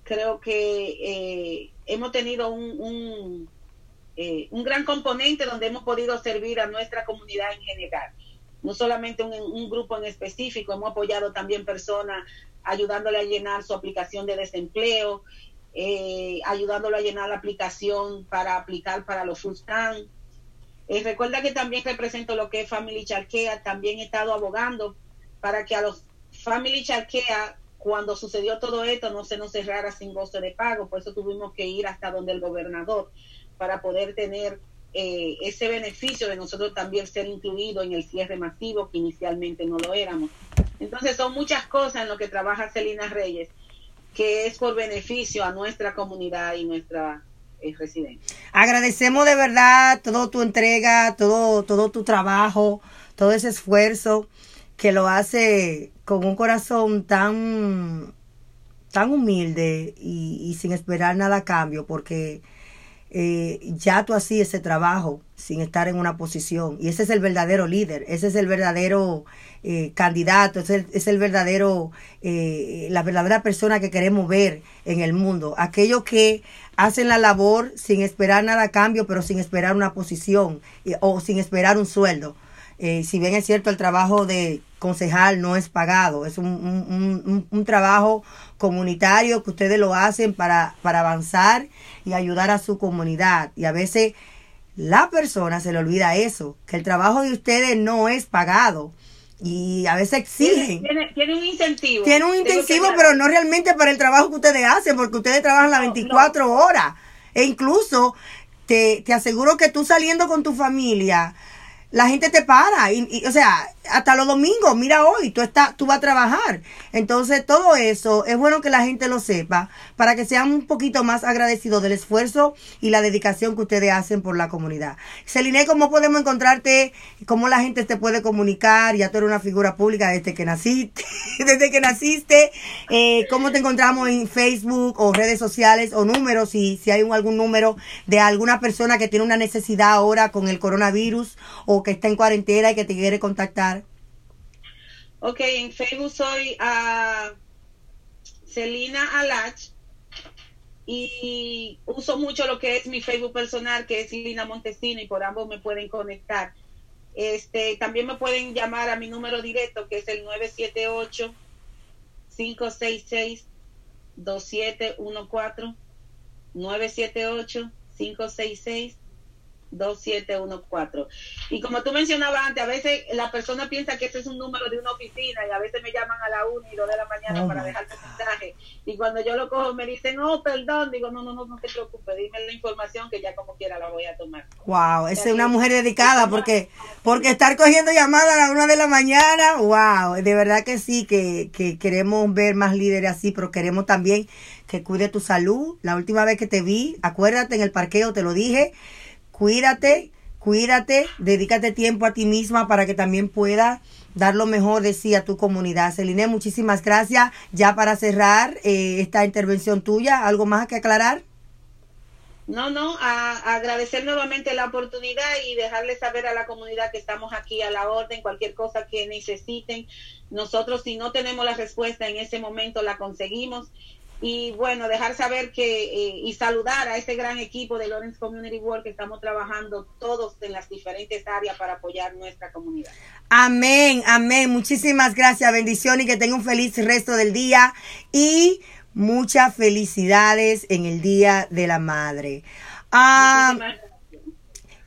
Speaker 3: Creo que eh, hemos tenido un, un, un gran componente donde hemos podido servir a nuestra comunidad en general no solamente un, grupo en específico, hemos apoyado también personas ayudándole a llenar su aplicación de desempleo, eh, ayudándolo a llenar la aplicación para aplicar para los full eh, recuerda que también represento lo que es Family Charquea, también he estado abogando para que a los Family Charquea, cuando sucedió todo esto, no se nos cerrara sin goce de pago, por eso tuvimos que ir hasta donde el gobernador para poder tener eh, ese beneficio de nosotros también ser incluidos en el cierre masivo, que inicialmente no lo éramos. Entonces son muchas cosas en lo que trabaja Celina Reyes, que es por beneficio a nuestra comunidad y nuestra eh, residencia.
Speaker 1: Agradecemos de verdad toda tu entrega, todo, todo tu trabajo, todo ese esfuerzo que lo hace con un corazón tan, tan humilde y, y sin esperar nada a cambio, porque eh, ya tú hacías ese trabajo sin estar en una posición. Y ese es el verdadero líder, ese es el verdadero eh, candidato, ese es el, verdadero, eh, la verdadera persona que queremos ver en el mundo. Aquellos que hacen la labor sin esperar nada a cambio, pero sin esperar una posición o sin esperar un sueldo. si bien es cierto, el trabajo de concejal no es pagado, es un, un, un, trabajo comunitario que ustedes lo hacen para, para avanzar y ayudar a su comunidad. Y a veces la persona se le olvida eso, que el trabajo de ustedes no es pagado. Y a veces exigen.
Speaker 3: Tiene, un incentivo.
Speaker 1: Tiene un incentivo, pero no realmente para el trabajo que ustedes hacen, porque ustedes trabajan las 24 horas. E incluso te, te aseguro que tú saliendo con tu familia, la gente te para. Y, o sea, hasta los domingos, mira hoy, tú, estás, tú vas a trabajar. Entonces, todo eso es bueno que la gente lo sepa para que sean un poquito más agradecidos del esfuerzo y la dedicación que ustedes hacen por la comunidad. Celine, ¿cómo podemos encontrarte? ¿Cómo la gente te puede comunicar? Ya tú eres una figura pública desde que naciste. desde que naciste. Eh, ¿Cómo te encontramos en Facebook o redes sociales o números? Si, si hay algún número de alguna persona que tiene una necesidad ahora con el coronavirus o que está en cuarentena y que te quiere contactar?
Speaker 3: Ok, en Facebook soy a Celina Alach y uso mucho lo que es mi Facebook personal, que es Celina Montesino, y por ambos me pueden conectar. Este, también me pueden llamar a mi número directo, que es el 978 566 2714 978 566 2714. Y como tú mencionabas antes, a veces la persona piensa que ese es un número de una oficina y a veces me llaman a la 1 y 2 de la mañana oh para dejar mensaje. Y cuando yo lo cojo me dicen, oh, perdón, digo, no, no, no, no te preocupes, dime la información que ya como quiera la voy a tomar.
Speaker 1: Wow, esa es una mujer dedicada porque porque estar cogiendo llamadas a la 1 de la mañana, wow, de verdad que sí, que, que queremos ver más líderes así, pero queremos también que cuide tu salud. La última vez que te vi, acuérdate en el parqueo, te lo dije, cuídate, cuídate, dedícate tiempo a ti misma para que también puedas dar lo mejor de sí a tu comunidad. Celine, muchísimas gracias. Ya para cerrar eh, esta intervención tuya, ¿algo más que aclarar?
Speaker 3: No, no, a, agradecer nuevamente la oportunidad y dejarle saber a la comunidad que estamos aquí a la orden, cualquier cosa que necesiten. Nosotros si no tenemos la respuesta en ese momento la conseguimos y bueno, dejar saber que eh, y saludar a ese gran equipo de Lawrence Community Work que estamos trabajando todos en las diferentes áreas para apoyar nuestra comunidad.
Speaker 1: Amén, amén. Muchísimas gracias, bendición y que tenga un feliz resto del día y muchas felicidades en el Día de la Madre. Ah,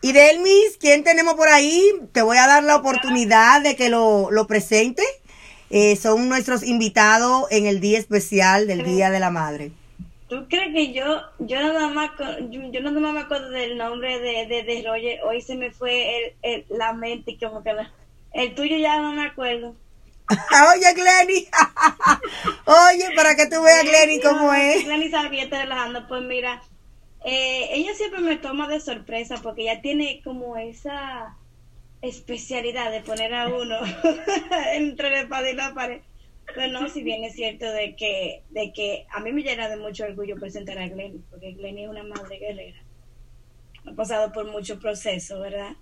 Speaker 1: y Delmis, ¿quién tenemos por ahí? Te voy a dar la oportunidad de que lo, lo presente. Eh, son nuestros invitados en el día especial del Día de la Madre.
Speaker 2: ¿Tú crees que yo, yo nada más, yo, nada más me acuerdo del nombre de, de, Roger, hoy se me fue el, la mente como que el tuyo ya no me acuerdo.
Speaker 1: Oye, Glenny. Oye, para que tú veas, Glenny, cómo es.
Speaker 2: Glenny Sarvieta relajando, pues mira, eh, ella siempre me toma de sorpresa porque ella tiene como esa especialidad de poner a uno entre la espada y la pared. Pero no, si bien es cierto de que, de que a mí me llena de mucho orgullo presentar a Glenny, porque Glenny es una madre guerrera. Ha pasado por mucho proceso, ¿verdad?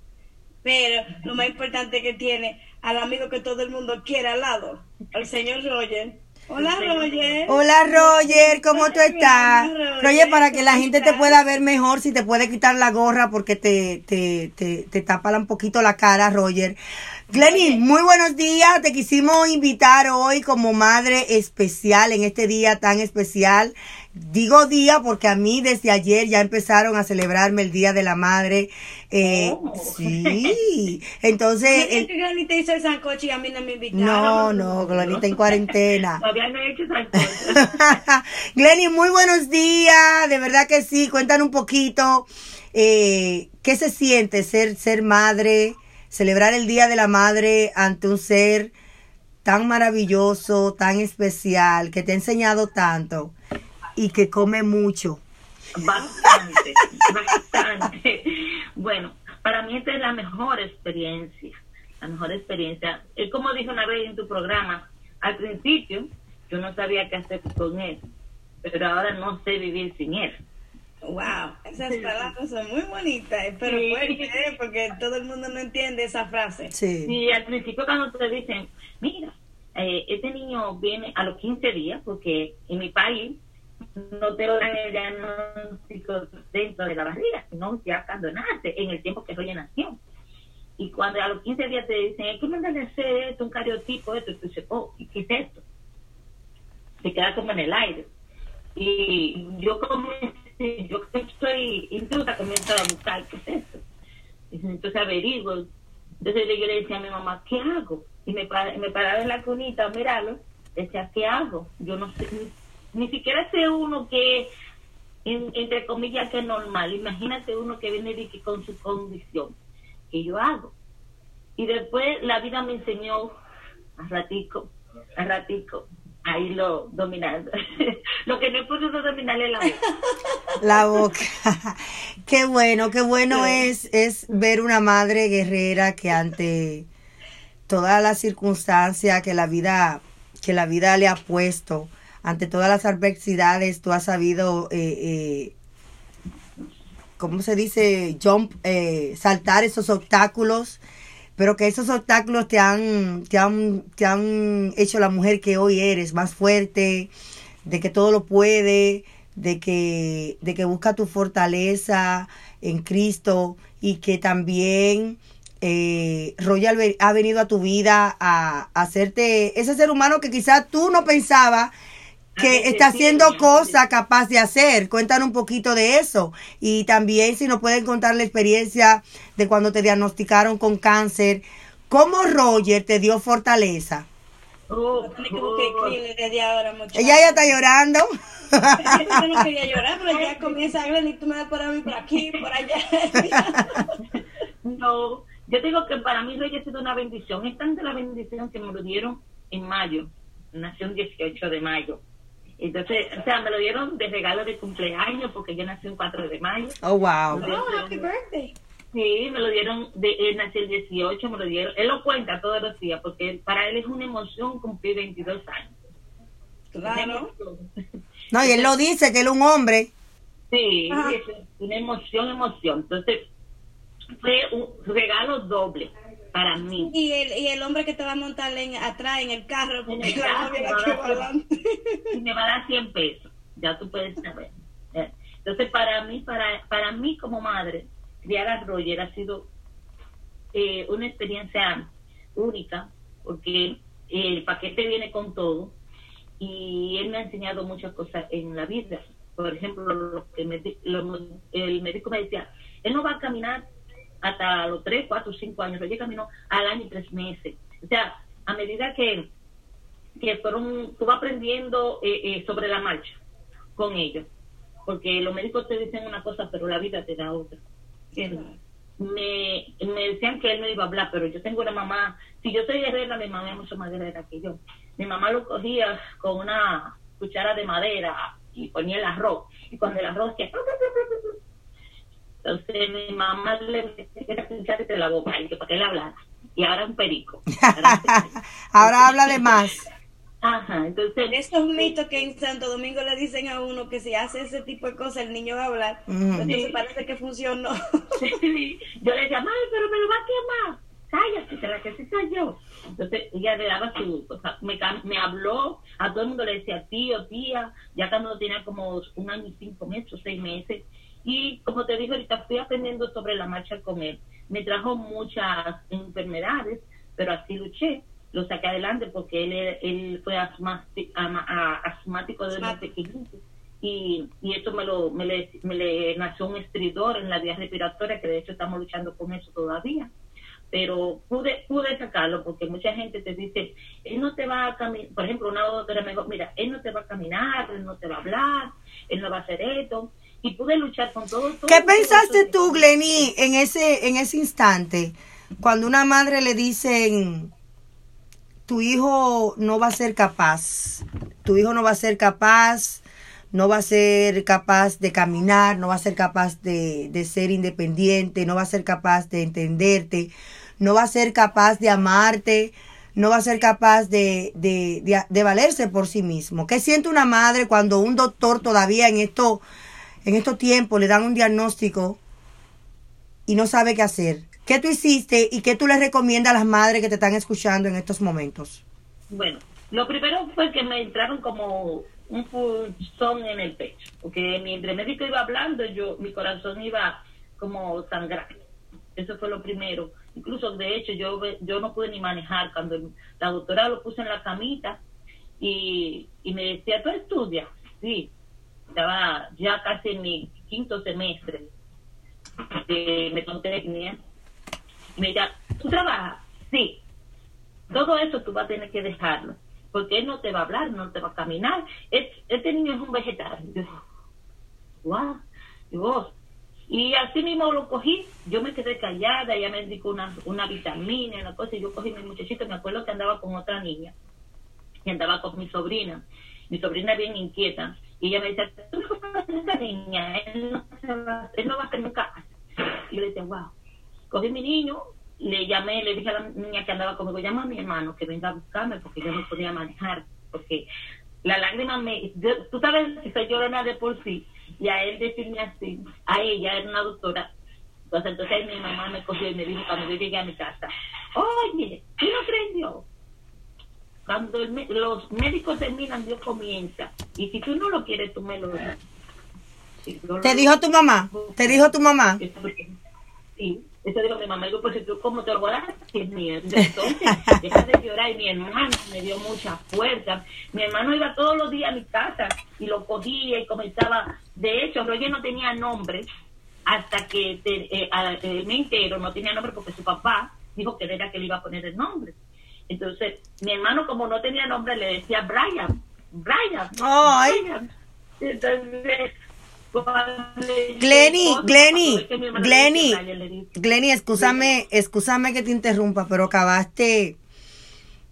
Speaker 2: Pero lo más importante que tiene al amigo que todo el mundo quiere al lado, al señor Roger Hola Roger.
Speaker 1: Hola Roger, ¿cómo tú estás? Roger, para que la gente te pueda ver mejor, si te puede quitar la gorra porque te, te, te, te tapa un poquito la cara, Roger. Glenny, muy buenos días. Te quisimos invitar hoy como madre especial en este día tan especial. Digo día porque a mí desde ayer ya empezaron a celebrarme el Día de la Madre. Eh, oh. Sí, entonces...
Speaker 2: El... Glenny te hizo el sancocho y a mí no me invitaron.
Speaker 1: No, no, Glenny está en cuarentena. Todavía no he hecho sancocho. Glenny, muy buenos días. De verdad que sí. Cuéntanos un poquito. Eh, ¿qué se siente ser, ser madre, celebrar el Día de la Madre ante un ser tan maravilloso, tan especial, que te ha enseñado tanto y que come mucho?
Speaker 5: Bastante, bastante. Bueno, para mí esta es la mejor experiencia, la mejor experiencia. Es como dije una vez en tu programa, al principio yo no sabía qué hacer con él, pero ahora no sé vivir sin él.
Speaker 2: Wow, esas palabras son muy bonitas, pero fuerte, ¿eh? porque todo el mundo no entiende esa frase.
Speaker 1: Sí.
Speaker 5: Y al principio cuando te dicen, mira, eh, este niño viene a los 15 días, porque en mi país no te dan el diagnóstico dentro de la barriga, sino ya cuando nace, en el tiempo que Roger nació. Y cuando a los 15 días te dicen, hay que mandarle a hacer esto, un cariotipo, esto, y tú dices, oh, ¿y qué es esto? Se queda como en el aire. Y yo como yo estoy intrusa comienzo a buscar qué es esto. Y entonces averiguo. Entonces yo le decía a mi mamá, ¿qué hago? Y me, par- me paraba en la cunita a mirarlo. Decía, ¿qué hago? Yo no sé, ni, siquiera sé uno que, en- entre comillas, que es normal. Imagínate uno que viene de con su condición. ¿Qué yo hago? Y después la vida me enseñó a ratico, a ratico, a irlo dominando. Lo que no he podido dominar es la boca.
Speaker 1: La boca. qué bueno, qué bueno es, es ver una madre guerrera que ante todas las circunstancias que la vida, que la vida le ha puesto, ante todas las adversidades, tú has sabido, eh, eh, ¿cómo se dice? Jump, eh, saltar esos obstáculos, pero que esos obstáculos te han, te han, te han hecho la mujer que hoy eres, más fuerte, de que todo lo puede, de que, de que busca tu fortaleza en Cristo y que también eh, Royal ha venido a tu vida a, a hacerte ese ser humano que quizás tú no pensabas que está haciendo cosas capaz de hacer. Cuéntanos un poquito de eso. Y también si nos pueden contar la experiencia de cuando te diagnosticaron con cáncer, ¿cómo Roger te dio fortaleza?
Speaker 5: Oh, oh.
Speaker 1: Ella ya está llorando.
Speaker 2: Yo no quería llorar, pero ya comienza a y tú me das por mí, por aquí, por allá.
Speaker 5: No, yo digo que para mí Reyes ha sido una bendición. Es tanta la bendición que me lo dieron en mayo. Nació un 18 de mayo. Entonces, o sea, me lo dieron de regalo de cumpleaños porque yo nací un 4 de mayo.
Speaker 1: Oh, wow.
Speaker 2: Oh, happy birthday.
Speaker 5: Sí, me lo dieron, de, él nació el 18, me lo dieron. Él lo cuenta todos los días porque para él es una emoción cumplir 22 años.
Speaker 2: Claro.
Speaker 1: No, y él lo dice, que él es un hombre.
Speaker 5: Sí,
Speaker 2: Ajá.
Speaker 5: es una emoción, emoción. Entonces, fue un regalo doble para mí.
Speaker 2: Y el, y el hombre que te va a montar en, atrás en el carro,
Speaker 5: En
Speaker 2: porque
Speaker 5: el carro,
Speaker 2: la
Speaker 5: va a y me va a dar 100 pesos, ya tú puedes saber. Eh, Entonces, para mí, para, para mí como madre, criar a Roger ha sido eh, una experiencia única, porque el paquete viene con todo y él me ha enseñado muchas cosas en la vida. Por ejemplo, lo que me di- lo- el médico me decía, él no va a caminar hasta los 3, 4, 5 años, Roger caminó al año y 3 meses. O sea, a medida que que fueron, tú vas aprendiendo eh, eh, sobre la marcha con ellos, porque los médicos te dicen una cosa, pero la vida te da otra. Me, me decían que él no iba a hablar, pero yo tengo una mamá, si yo soy guerrera, mi mamá es mucho más guerrera que yo. Mi mamá lo cogía con una cuchara de madera y ponía el arroz, y cuando el arroz que entonces mi mamá le cuchara entre la boca y que para que él hablara. Y ahora un perico. Ahora-
Speaker 1: Ahora habla de más.
Speaker 5: Ajá, entonces
Speaker 2: Estos mitos que en Santo Domingo le dicen a uno que si hace ese tipo de cosas el niño va a hablar, entonces
Speaker 5: Sí.
Speaker 2: parece que funcionó.
Speaker 5: Sí, yo le decía, mami, pero me lo va a quemar. Cállate, que la que sí soy yo. Entonces ella le daba su, o sea, me, me habló, a todo el mundo le decía tío, tía, ya cuando tenía como un año y cinco meses, o seis meses. Y como te dije ahorita, fui aprendiendo sobre la marcha con él. Me trajo muchas enfermedades, pero así luché. Lo saqué adelante porque él, él fue asmático desde pequeñito y, y esto me lo me le, me le nació un estridor en la vía respiratoria que de hecho estamos luchando con eso todavía pero pude pude sacarlo porque mucha gente te dice él no te va a caminar por ejemplo una doctora me dijo mira él no te va a caminar él no te va a hablar él no va a hacer esto y pude luchar con todo. todo
Speaker 1: ¿Qué pensaste tú, Glenny, en ese, en ese instante? Cuando una madre le dicen, tu hijo no va a ser capaz, tu hijo no va a ser capaz, no va a ser capaz de caminar, no va a ser capaz de, de ser independiente, no va a ser capaz de entenderte, no va a ser capaz de amarte, no va a ser capaz de, de, de, de valerse por sí mismo. ¿Qué siente una madre cuando un doctor todavía en esto, en estos tiempos le dan un diagnóstico y no sabe qué hacer? ¿Qué tú hiciste y qué tú le recomiendas a las madres que te están escuchando en estos momentos?
Speaker 5: Bueno, lo primero fue que me entraron como un pulsón en el pecho, porque mientras el médico iba hablando, yo mi corazón iba como sangrando. Eso fue lo primero. Incluso, de hecho, yo yo no pude ni manejar cuando la doctora lo puso en la camita y, y me decía, ¿tú estudias? Sí, estaba ya casi en mi quinto semestre de mecotecnia. Y me decía, ¿tú trabajas? Sí. Todo eso tú vas a tener que dejarlo, porque él no te va a hablar, no te va a caminar. Es- Este niño es un vegetal. Yo, wow. Y vos. Y así mismo lo cogí, yo me quedé callada, ella me indicó una, una vitamina, una cosa, y yo cogí mi muchachito, me acuerdo que andaba con otra niña, y andaba con mi sobrina, mi sobrina bien inquieta, y ella me no conoces a esta niña, él no, él no va a estar nunca. Y yo le decía, wow. Cogí mi niño, le llamé, le dije a la niña que andaba conmigo, llama a mi hermano que venga a buscarme porque yo no podía manejar, porque la lágrima me, yo- tú sabes que soy llorona de por sí, y a él decirme así, a ella era una doctora, entonces, entonces mi mamá me cogió y me dijo cuando yo llegué a mi casa, oye, ¿tú no crees? Cuando los médicos terminan, Dios comienza, y si tú no lo quieres, tú me lo das.
Speaker 1: ¿Te
Speaker 5: lo-
Speaker 1: dijo tu mamá? ¿Te dijo tu mamá?
Speaker 5: Sí, eso dijo mi mamá. Digo, pues tú, ¿cómo te lo voy a dar? Si es mío. Entonces, deja de llorar. Y mi hermano me dio mucha fuerza. Mi hermano iba todos los días a mi casa y lo cogía y comenzaba. De hecho, Roger no tenía nombre hasta que eh, a- eh, me entero, no tenía nombre porque su papá dijo que era que le iba a poner el nombre. Entonces, mi hermano, como no tenía nombre, le decía Brian. Brian.
Speaker 1: Ay.
Speaker 5: Brian. Entonces,
Speaker 1: Glenny, Glenny, Glenny, Glenny, escúchame, escúchame que te interrumpa, pero acabaste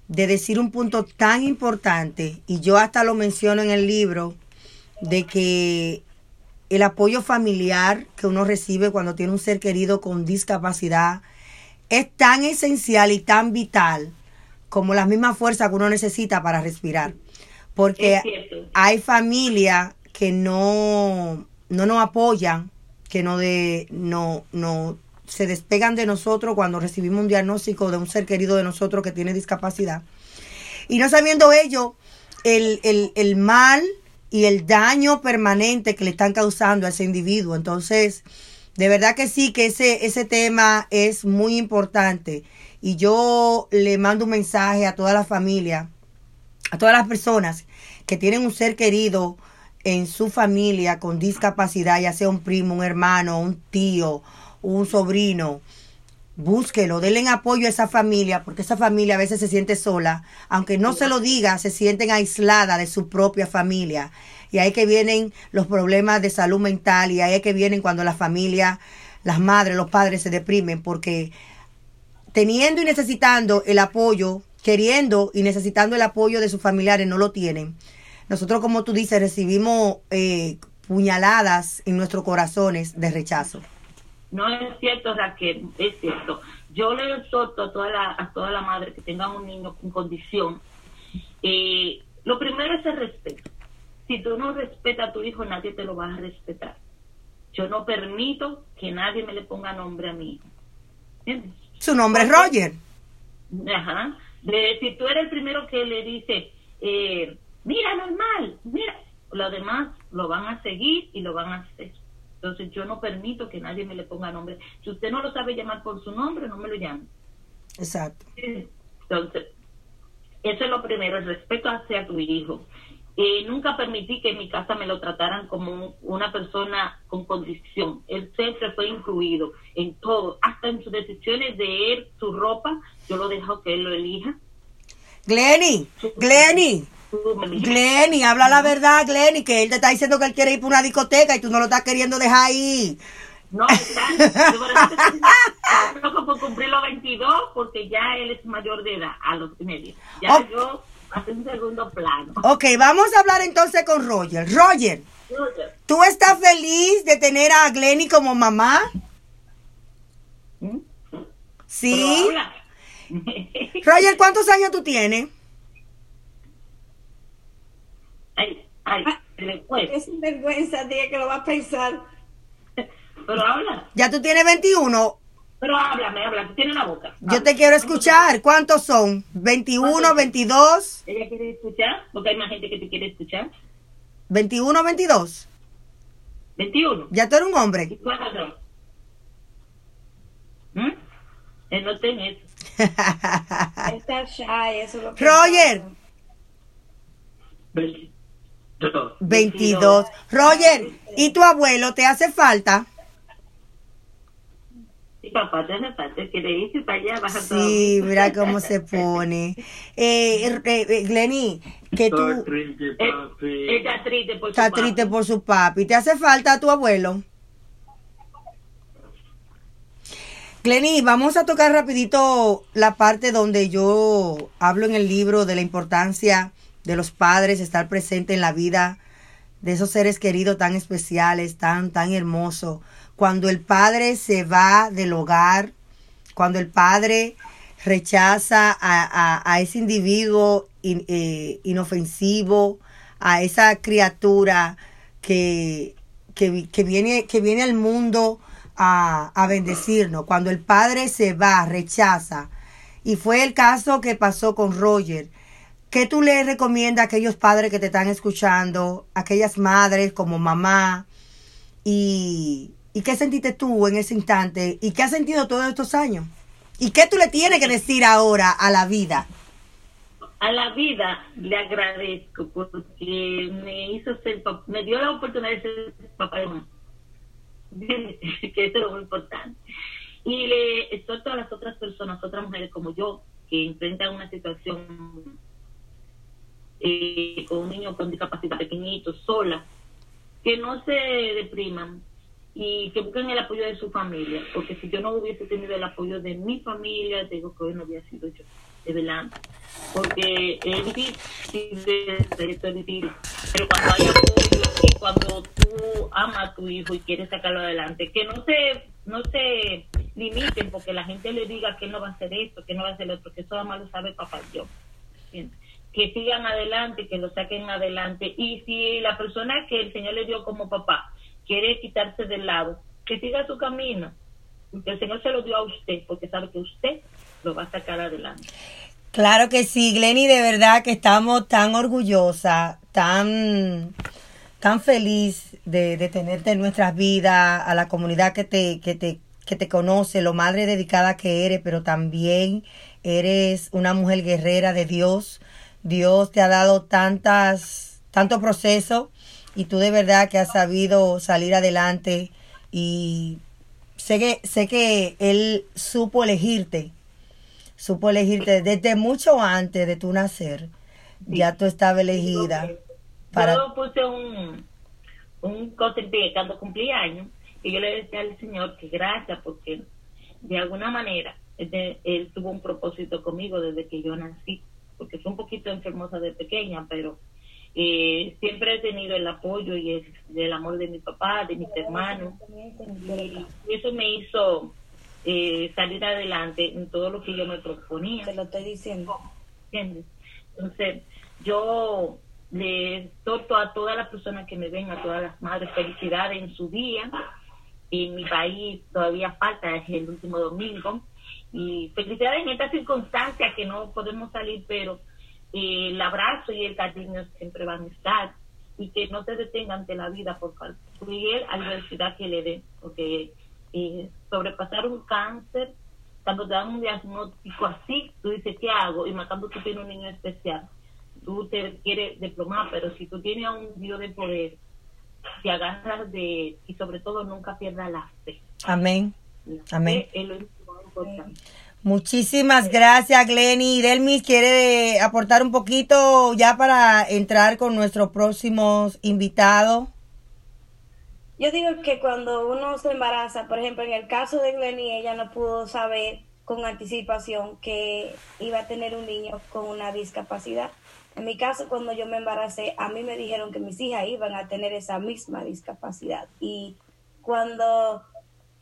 Speaker 1: de decir un punto tan importante, y yo hasta lo menciono en el libro, de que el apoyo familiar que uno recibe cuando tiene un ser querido con discapacidad es tan esencial y tan vital como la misma fuerza que uno necesita para respirar. Porque hay familias que no, no nos apoyan, que no, de, no, no se despegan de nosotros cuando recibimos un diagnóstico de un ser querido de nosotros que tiene discapacidad. Y no sabiendo ello, el, el, el mal y el daño permanente que le están causando a ese individuo. Entonces, de verdad que sí, que ese, ese tema es muy importante. Y yo le mando un mensaje a toda la familia, a todas las personas que tienen un ser querido en su familia con discapacidad, ya sea un primo, un hermano, un tío, un sobrino, búsquelo, denle apoyo a esa familia, porque esa familia a veces se siente sola, aunque no se lo diga, se sienten aislada de su propia familia. Y ahí que vienen los problemas de salud mental y ahí que vienen cuando la familia, las madres, los padres se deprimen, porque teniendo y necesitando el apoyo, queriendo y necesitando el apoyo de sus familiares, no lo tienen. Nosotros, como tú dices, recibimos eh, puñaladas en nuestros corazones de rechazo.
Speaker 5: No es cierto, Raquel, es cierto. Yo le exhorto a toda la, a toda la madre que tenga un niño con condición. eh, lo primero es el respeto. Si tú no respetas a tu hijo, nadie te lo va a respetar. Yo no permito que nadie me le ponga nombre a mi hijo. ¿Entiendes?
Speaker 1: Su nombre es Roger.
Speaker 5: Ajá. De, si tú eres el primero que le dice, eh, mira, normal, mira, los demás lo van a seguir y lo van a hacer. Entonces yo no permito que nadie me le ponga nombre. Si usted no lo sabe llamar por su nombre, no me lo llame.
Speaker 1: Exacto.
Speaker 5: Entonces, eso es lo primero, el respeto hacia tu hijo. Eh, nunca permití que en mi casa me lo trataran como un- una persona con condición. Él siempre fue incluido en todo, hasta en sus decisiones de él, su ropa, yo lo dejo que él lo elija.
Speaker 1: Glenny, Glenny. Glenny, habla la verdad, Glenny, que él te está diciendo que él quiere ir para una discoteca y tú no lo estás queriendo dejar ahí.
Speaker 5: No, está. Por cumplir los 22 porque ya él es mayor de edad, a los y medio. Ya
Speaker 1: Oh.
Speaker 5: yo hace un segundo plano.
Speaker 1: Ok, vamos a hablar entonces con Roger. Roger, ¿tú estás feliz de tener a Glenny como mamá?
Speaker 5: ¿Mm?
Speaker 1: Sí. Roger, ¿cuántos años tú tienes?
Speaker 5: ay, ay, después.
Speaker 2: Es vergüenza, tía, que lo va a pensar.
Speaker 5: Pero habla.
Speaker 1: Ya tú tienes 21.
Speaker 5: Pero háblame, habla. Tú tienes la boca.
Speaker 1: Yo te quiero escuchar. ¿Cuántos son? ¿21, 22?
Speaker 5: ¿Ella quiere escuchar? Porque hay más gente que te quiere escuchar.
Speaker 1: ¿21, 22?
Speaker 5: 21.
Speaker 1: Ya tú eres un
Speaker 5: ¿Y
Speaker 1: hombre.
Speaker 5: cuántos? ¿Mm? Él no tiene eso.
Speaker 2: Está shy, eso es lo que
Speaker 1: Roger.
Speaker 2: pasa.
Speaker 5: 22.
Speaker 1: 22. Roger, ¿y tu abuelo te hace falta?
Speaker 5: Sí, papá, te hace falta. Que le dices para allá, baja todo.
Speaker 1: Sí, mira cómo se pone. Eh, eh, eh, Glenny, que tú
Speaker 5: Él- él está triste por su papá.
Speaker 1: triste por su papi. ¿Te hace falta tu abuelo? Glenny, vamos a tocar rapidito la parte donde yo hablo en el libro de la importancia de los padres, estar presente en la vida de esos seres queridos tan especiales, tan, tan hermosos. Cuando el padre se va del hogar, cuando el padre rechaza a, a- ese individuo in- eh, inofensivo, a esa criatura que, que, que viene, que viene al mundo a, a bendecirnos. Cuando el padre se va, rechaza. Y fue el caso que pasó con Roger. ¿Qué tú le recomiendas a aquellos padres que te están escuchando, aquellas madres como mamá? ¿Y, y qué sentiste tú en ese instante? ¿Y qué has sentido todos estos años? ¿Y qué tú le tienes que decir ahora a la vida?
Speaker 5: A la vida le agradezco porque me hizo ser me dio la oportunidad de ser papá de mamá. que eso es muy importante. Y le exhorto a las otras personas, otras mujeres como yo, que enfrentan una situación eh, con un niño con discapacidad pequeñito, sola, que no se depriman y que busquen el apoyo de su familia, porque si yo no hubiese tenido el apoyo de mi familia, digo que hoy no hubiera sido yo, de verdad, porque es difícil, es difícil, pero cuando hay apoyo y cuando tú amas a tu hijo y quieres sacarlo adelante, que no se, no se limiten porque la gente le diga que no va a hacer esto, que no va a hacer lo otro, que eso además lo sabe papá yo. que sigan adelante, que lo saquen adelante. Y si la persona que el Señor le dio como papá quiere quitarse del lado, que siga su camino. El Señor se lo dio a usted, porque sabe que usted lo va a sacar adelante.
Speaker 1: Claro que sí, Glenny, de verdad que estamos tan orgullosas, tan, tan feliz de, de tenerte en nuestras vidas, a la comunidad que te, que te, que te conoce, lo madre dedicada que eres, pero también eres una mujer guerrera de Dios. Dios te ha dado tantas, tanto proceso y tú de verdad que has sabido salir adelante y sé que, sé que Él supo elegirte supo elegirte desde mucho antes de tu nacer. Ya tú estabas elegida para
Speaker 5: Yo puse un, un cuando cumplí años y yo le decía al Señor que gracias porque de alguna manera él, él tuvo un propósito conmigo desde que yo nací, porque fue un poquito enfermosa de pequeña, pero eh, siempre he tenido el apoyo y el, el amor de mi papá, de mis hermanos, y eso me hizo eh, salir adelante en todo lo que yo me proponía.
Speaker 2: Te lo estoy diciendo.
Speaker 5: ¿entiendes? Entonces, yo le exhorto a todas las personas que me ven, a todas las madres, felicidades en su día. En mi país todavía falta, es el último domingo. Y felicidades en estas circunstancias que no podemos salir, pero eh, el abrazo y el cariño siempre van a estar. Y que no se detengan ante la vida por cualquier adversidad que le den, porque eh, sobrepasar un cáncer cuando te dan un diagnóstico así, tú dices, ¿qué hago? Y más cuando tú tienes un niño especial, tú te quieres diplomar, pero si tú tienes a un Dios de poder, te agarras de, y sobre todo nunca pierdas la fe.
Speaker 1: Amén.
Speaker 5: La
Speaker 1: Amén.
Speaker 5: fe es lo importante.
Speaker 1: Muchísimas gracias, Glenny. Delmis quiere aportar un poquito ya para entrar con nuestro próximo invitado.
Speaker 2: Yo digo que cuando uno se embaraza, por ejemplo, en el caso de Glenny, ella no pudo saber con anticipación que iba a tener un niño con una discapacidad. En mi caso, cuando yo me embaracé, a mí me dijeron que mis hijas iban a tener esa misma discapacidad. Y cuando,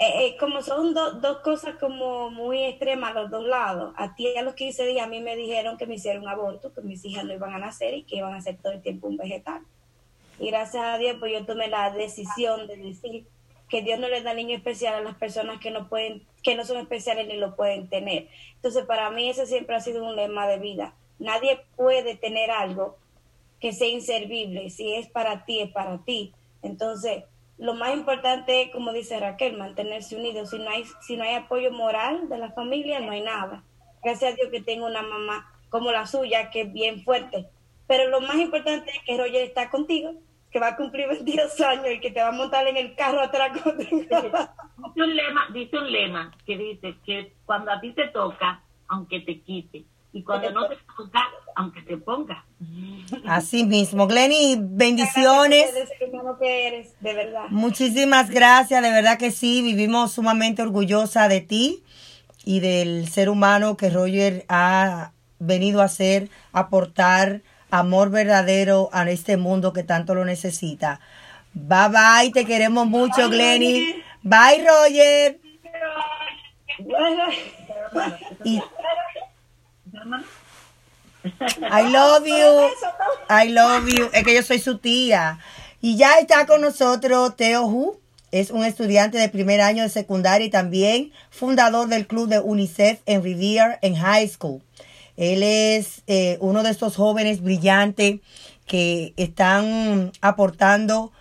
Speaker 2: eh, eh, como son dos cosas como muy extremas los dos lados, a ti a los 15 días a mí me dijeron que me hicieron un aborto, que mis hijas no iban a nacer y que iban a ser todo el tiempo un vegetal. Y gracias a Dios, pues yo tomé la decisión de decir que Dios no le da niño especial a las personas que no pueden, que no son especiales ni lo pueden tener. Entonces, para mí ese siempre ha sido un lema de vida Nadie puede tener algo que sea inservible. Si es para ti, es para ti. Entonces, lo más importante es, como dice Raquel, mantenerse unidos. Si no hay, si no hay apoyo moral de la familia, no hay nada. Gracias a Dios que tengo una mamá como la suya, que es bien fuerte. Pero lo más importante es que Roger está contigo, que va a cumplir 22 años y que te va a montar en el carro atrás contigo.
Speaker 5: Dice un lema, dice un lema que dice que cuando a ti te toca, aunque te quite, y cuando no te ponga, aunque te ponga.
Speaker 1: Así mismo. Glenny, bendiciones.
Speaker 2: de verdad.
Speaker 1: Muchísimas gracias, de verdad que sí, vivimos sumamente orgullosa de ti y del ser humano que Roger ha venido a hacer, aportar amor verdadero a este mundo que tanto lo necesita. Bye bye, te queremos mucho, Glenny. Bye, Roger. Y I love you. I love you. Es que yo soy su tía. Y ya está con nosotros Teo Hu. Es un estudiante de primer año de secundaria y también fundador del club de UNICEF en Revere en High School. Él es eh, uno de estos jóvenes brillantes que están aportando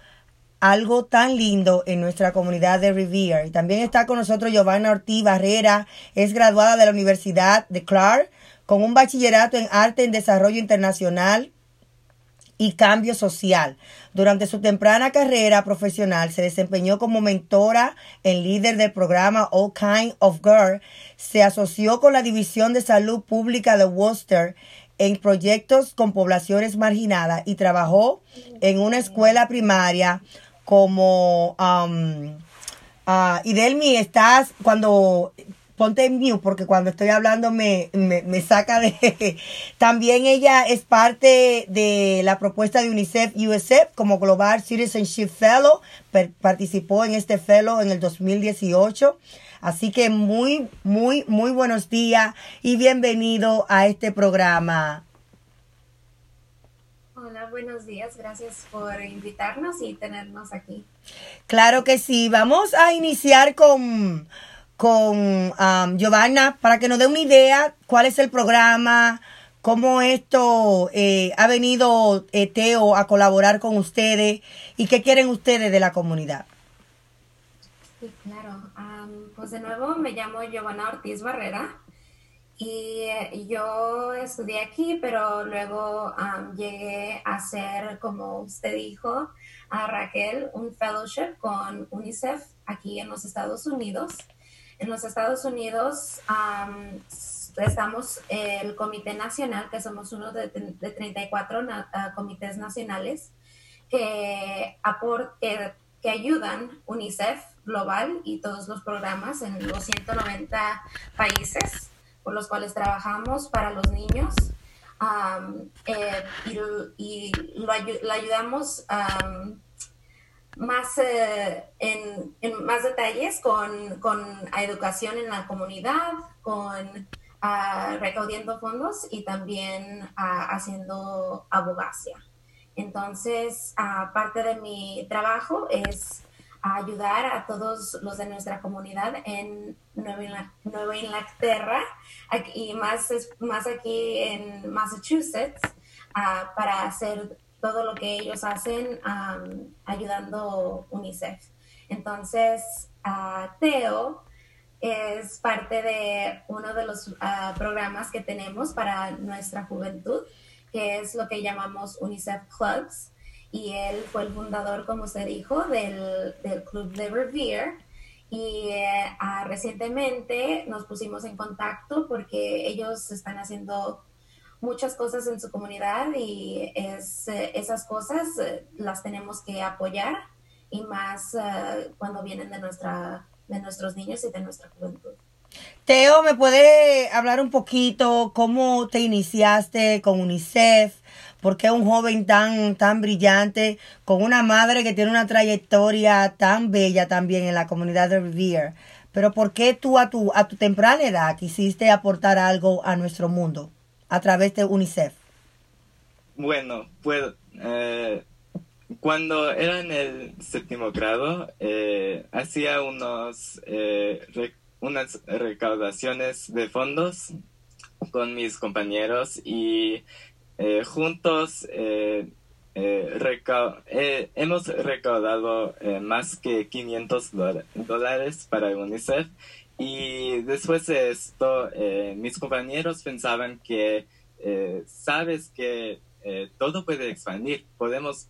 Speaker 1: algo tan lindo en nuestra comunidad de Revere. Y también está con nosotros Giovanna Ortiz Barrera, es graduada de la Universidad de Clark con un bachillerato en arte en desarrollo internacional y cambio social. Durante su temprana carrera profesional se desempeñó como mentora en líder del programa All Kind of Girl. Se asoció con la División de Salud Pública de Worcester en proyectos con poblaciones marginadas y trabajó en una escuela primaria como um, uh, Idelmi, estás cuando ponte en mute porque cuando estoy hablando me, me, saca de... También ella es parte de la propuesta de UNICEF USF como Global Citizenship Fellow. participó en este fellow en el 2018. Así que muy, muy, muy buenos días y bienvenido a este programa.
Speaker 6: Hola, buenos días. Gracias por invitarnos y tenernos aquí.
Speaker 1: Claro que sí. Vamos a iniciar con con um, Giovanna para que nos dé una idea cuál es el programa, cómo esto eh, ha venido eh, Teo a colaborar con ustedes y qué quieren ustedes de la comunidad.
Speaker 6: Sí, claro. pues de nuevo me llamo Giovanna Ortiz Barrera y eh, yo estudié aquí, pero luego llegué a hacer, como usted dijo, a Raquel, un fellowship con UNICEF aquí en los Estados Unidos. En los Estados Unidos estamos el Comité Nacional, que somos uno de, 34 ah, comités nacionales que, que ayudan UNICEF Global y todos los programas en los 190 países por los cuales trabajamos para los niños. Eh, y, lo, ayudamos más eh, en, más detalles con, educación en la comunidad, con uh, recaudiendo fondos y también ah, haciendo abogacía. Entonces, uh, parte de mi trabajo es ayudar a todos los de nuestra comunidad en Nueva, Inglaterra y más, más aquí en Massachusetts para hacer todo lo que ellos hacen ayudando UNICEF. Entonces, Teo es parte de uno de los ah, programas que tenemos para nuestra juventud, que es lo que llamamos UNICEF Clubs. Y él fue el fundador, como usted dijo, del, Club de Revere. y ah, recientemente nos pusimos en contacto porque ellos están haciendo muchas cosas en su comunidad y es, eh, esas cosas eh, las tenemos que apoyar y más cuando vienen de, nuestra, de nuestros niños y de nuestra juventud.
Speaker 1: Teo, ¿me puede hablar un poquito cómo te iniciaste con UNICEF? ¿Por qué un joven tan, tan brillante, con una madre que tiene una trayectoria tan bella también en la comunidad de Revere? Pero ¿por qué tú a tu, a tu temprana edad quisiste aportar algo a nuestro mundo a través de UNICEF?
Speaker 7: Bueno, pues eh, cuando era en el séptimo grado, eh, hacía unos, eh, unas recaudaciones de fondos con mis compañeros y eh, juntos hemos recaudado más que 500 dólares para UNICEF y después de esto mis compañeros pensaban que sabes que todo puede expandir, podemos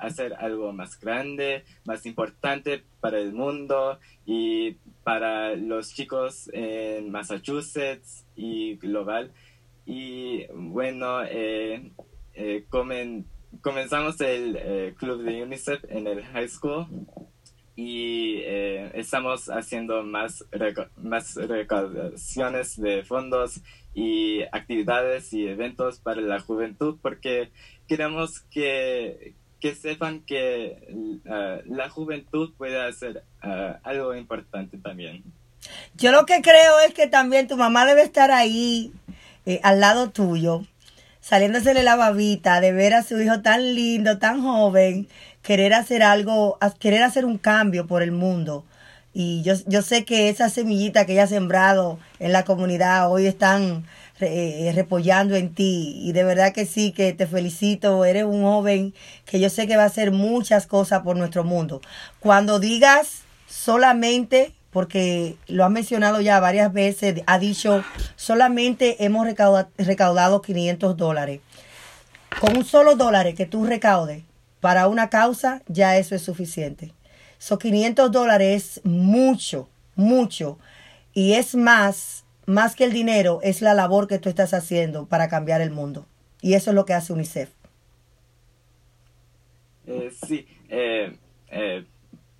Speaker 7: hacer algo más grande, más importante para el mundo y para los chicos en Massachusetts y global. Y bueno, eh, eh, comenzamos el eh, club de UNICEF en el high school y estamos haciendo más, más recaudaciones de fondos y actividades y eventos para la juventud porque queremos que, que sepan que la juventud puede hacer algo importante también.
Speaker 1: Yo lo que creo es que también tu mamá debe estar ahí eh, al lado tuyo, saliéndosele la babita, de ver a su hijo tan lindo, tan joven, querer hacer algo, querer hacer un cambio por el mundo. Y yo, yo sé que esa semillita que ella ha sembrado en la comunidad hoy están eh, repollando en ti. Y de verdad que sí, que te felicito. Eres un joven que yo sé que va a hacer muchas cosas por nuestro mundo. Cuando digas solamente porque lo ha mencionado ya varias veces, ha dicho, solamente hemos recaudado, 500 dólares. Con un solo dólar que tú recaudes para una causa, ya eso es suficiente. Son 500 dólares es mucho, mucho. Y es más, más que el dinero, es la labor que tú estás haciendo para cambiar el mundo. Y eso es lo que hace UNICEF.
Speaker 7: Eh, sí, eh, eh,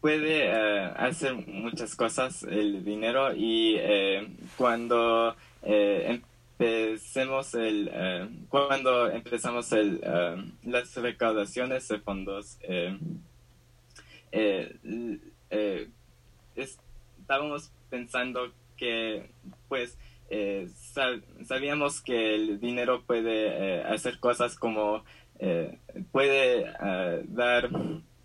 Speaker 7: puede eh, hacer muchas cosas el dinero y eh, cuando eh, empecemos el cuando empezamos el las recaudaciones de fondos estábamos pensando que pues sabíamos que el dinero puede hacer cosas como puede dar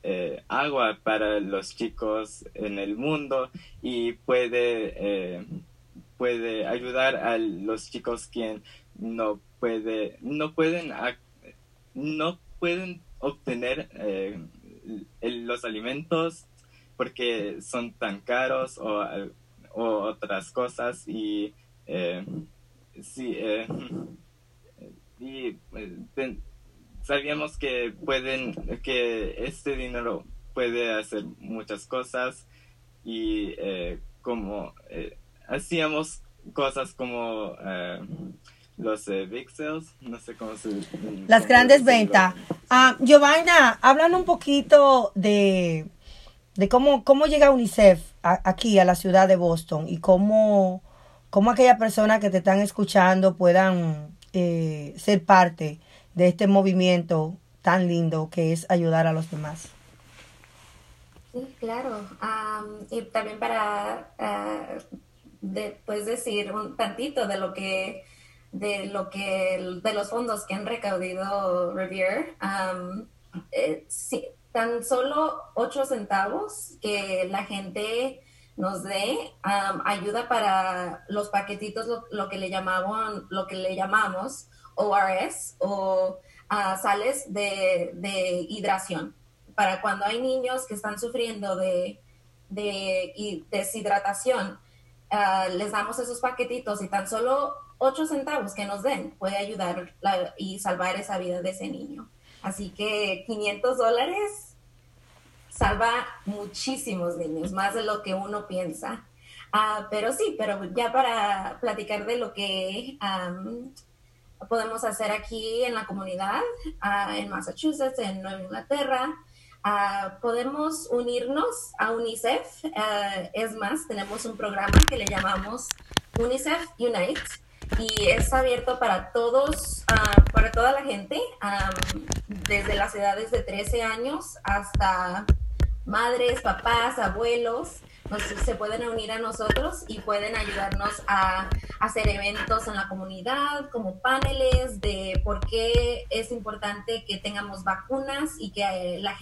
Speaker 7: eh, agua para los chicos en el mundo y puede, eh, puede ayudar a los chicos quien no puede no pueden no pueden obtener eh, los alimentos porque son tan caros o, otras cosas y sí y sabíamos que pueden, que este dinero puede hacer muchas cosas y eh, como eh, hacíamos cosas como eh, los big sales, no sé cómo se
Speaker 1: Las grandes ventas. Ah, Giovanna, hablan un poquito de, de cómo, cómo llega UNICEF aquí a la ciudad de Boston y cómo, cómo aquellas personas que te están escuchando puedan ser parte de este movimiento tan lindo que es ayudar a los demás.
Speaker 6: Sí, claro. y también para uh, decir un tantito de lo que de lo que de los fondos que han recaudado Revere. Eh, tan solo 8 centavos que la gente nos dé ayuda para los paquetitos lo, lo, que le llamaban lo que le llamamos ORS o uh, sales de, hidración. Para cuando hay niños que están sufriendo de, deshidratación, uh, les damos esos paquetitos y tan solo 8 centavos que nos den puede ayudar y salvar esa vida de ese niño. Así que 500 dólares salva muchísimos niños, más de lo que uno piensa. Ah, pero sí, pero ya para platicar de lo que podemos hacer aquí en la comunidad, ah, en Massachusetts, en Nueva Inglaterra, ah, podemos unirnos a UNICEF. es más, tenemos un programa que le llamamos UNICEF Unite y es abierto para todos, para toda la gente, desde las edades de 13 años hasta madres, papás, abuelos se pueden unir a nosotros y pueden ayudarnos a, hacer eventos en la comunidad, como paneles de por qué es importante que tengamos vacunas y que eh, la gente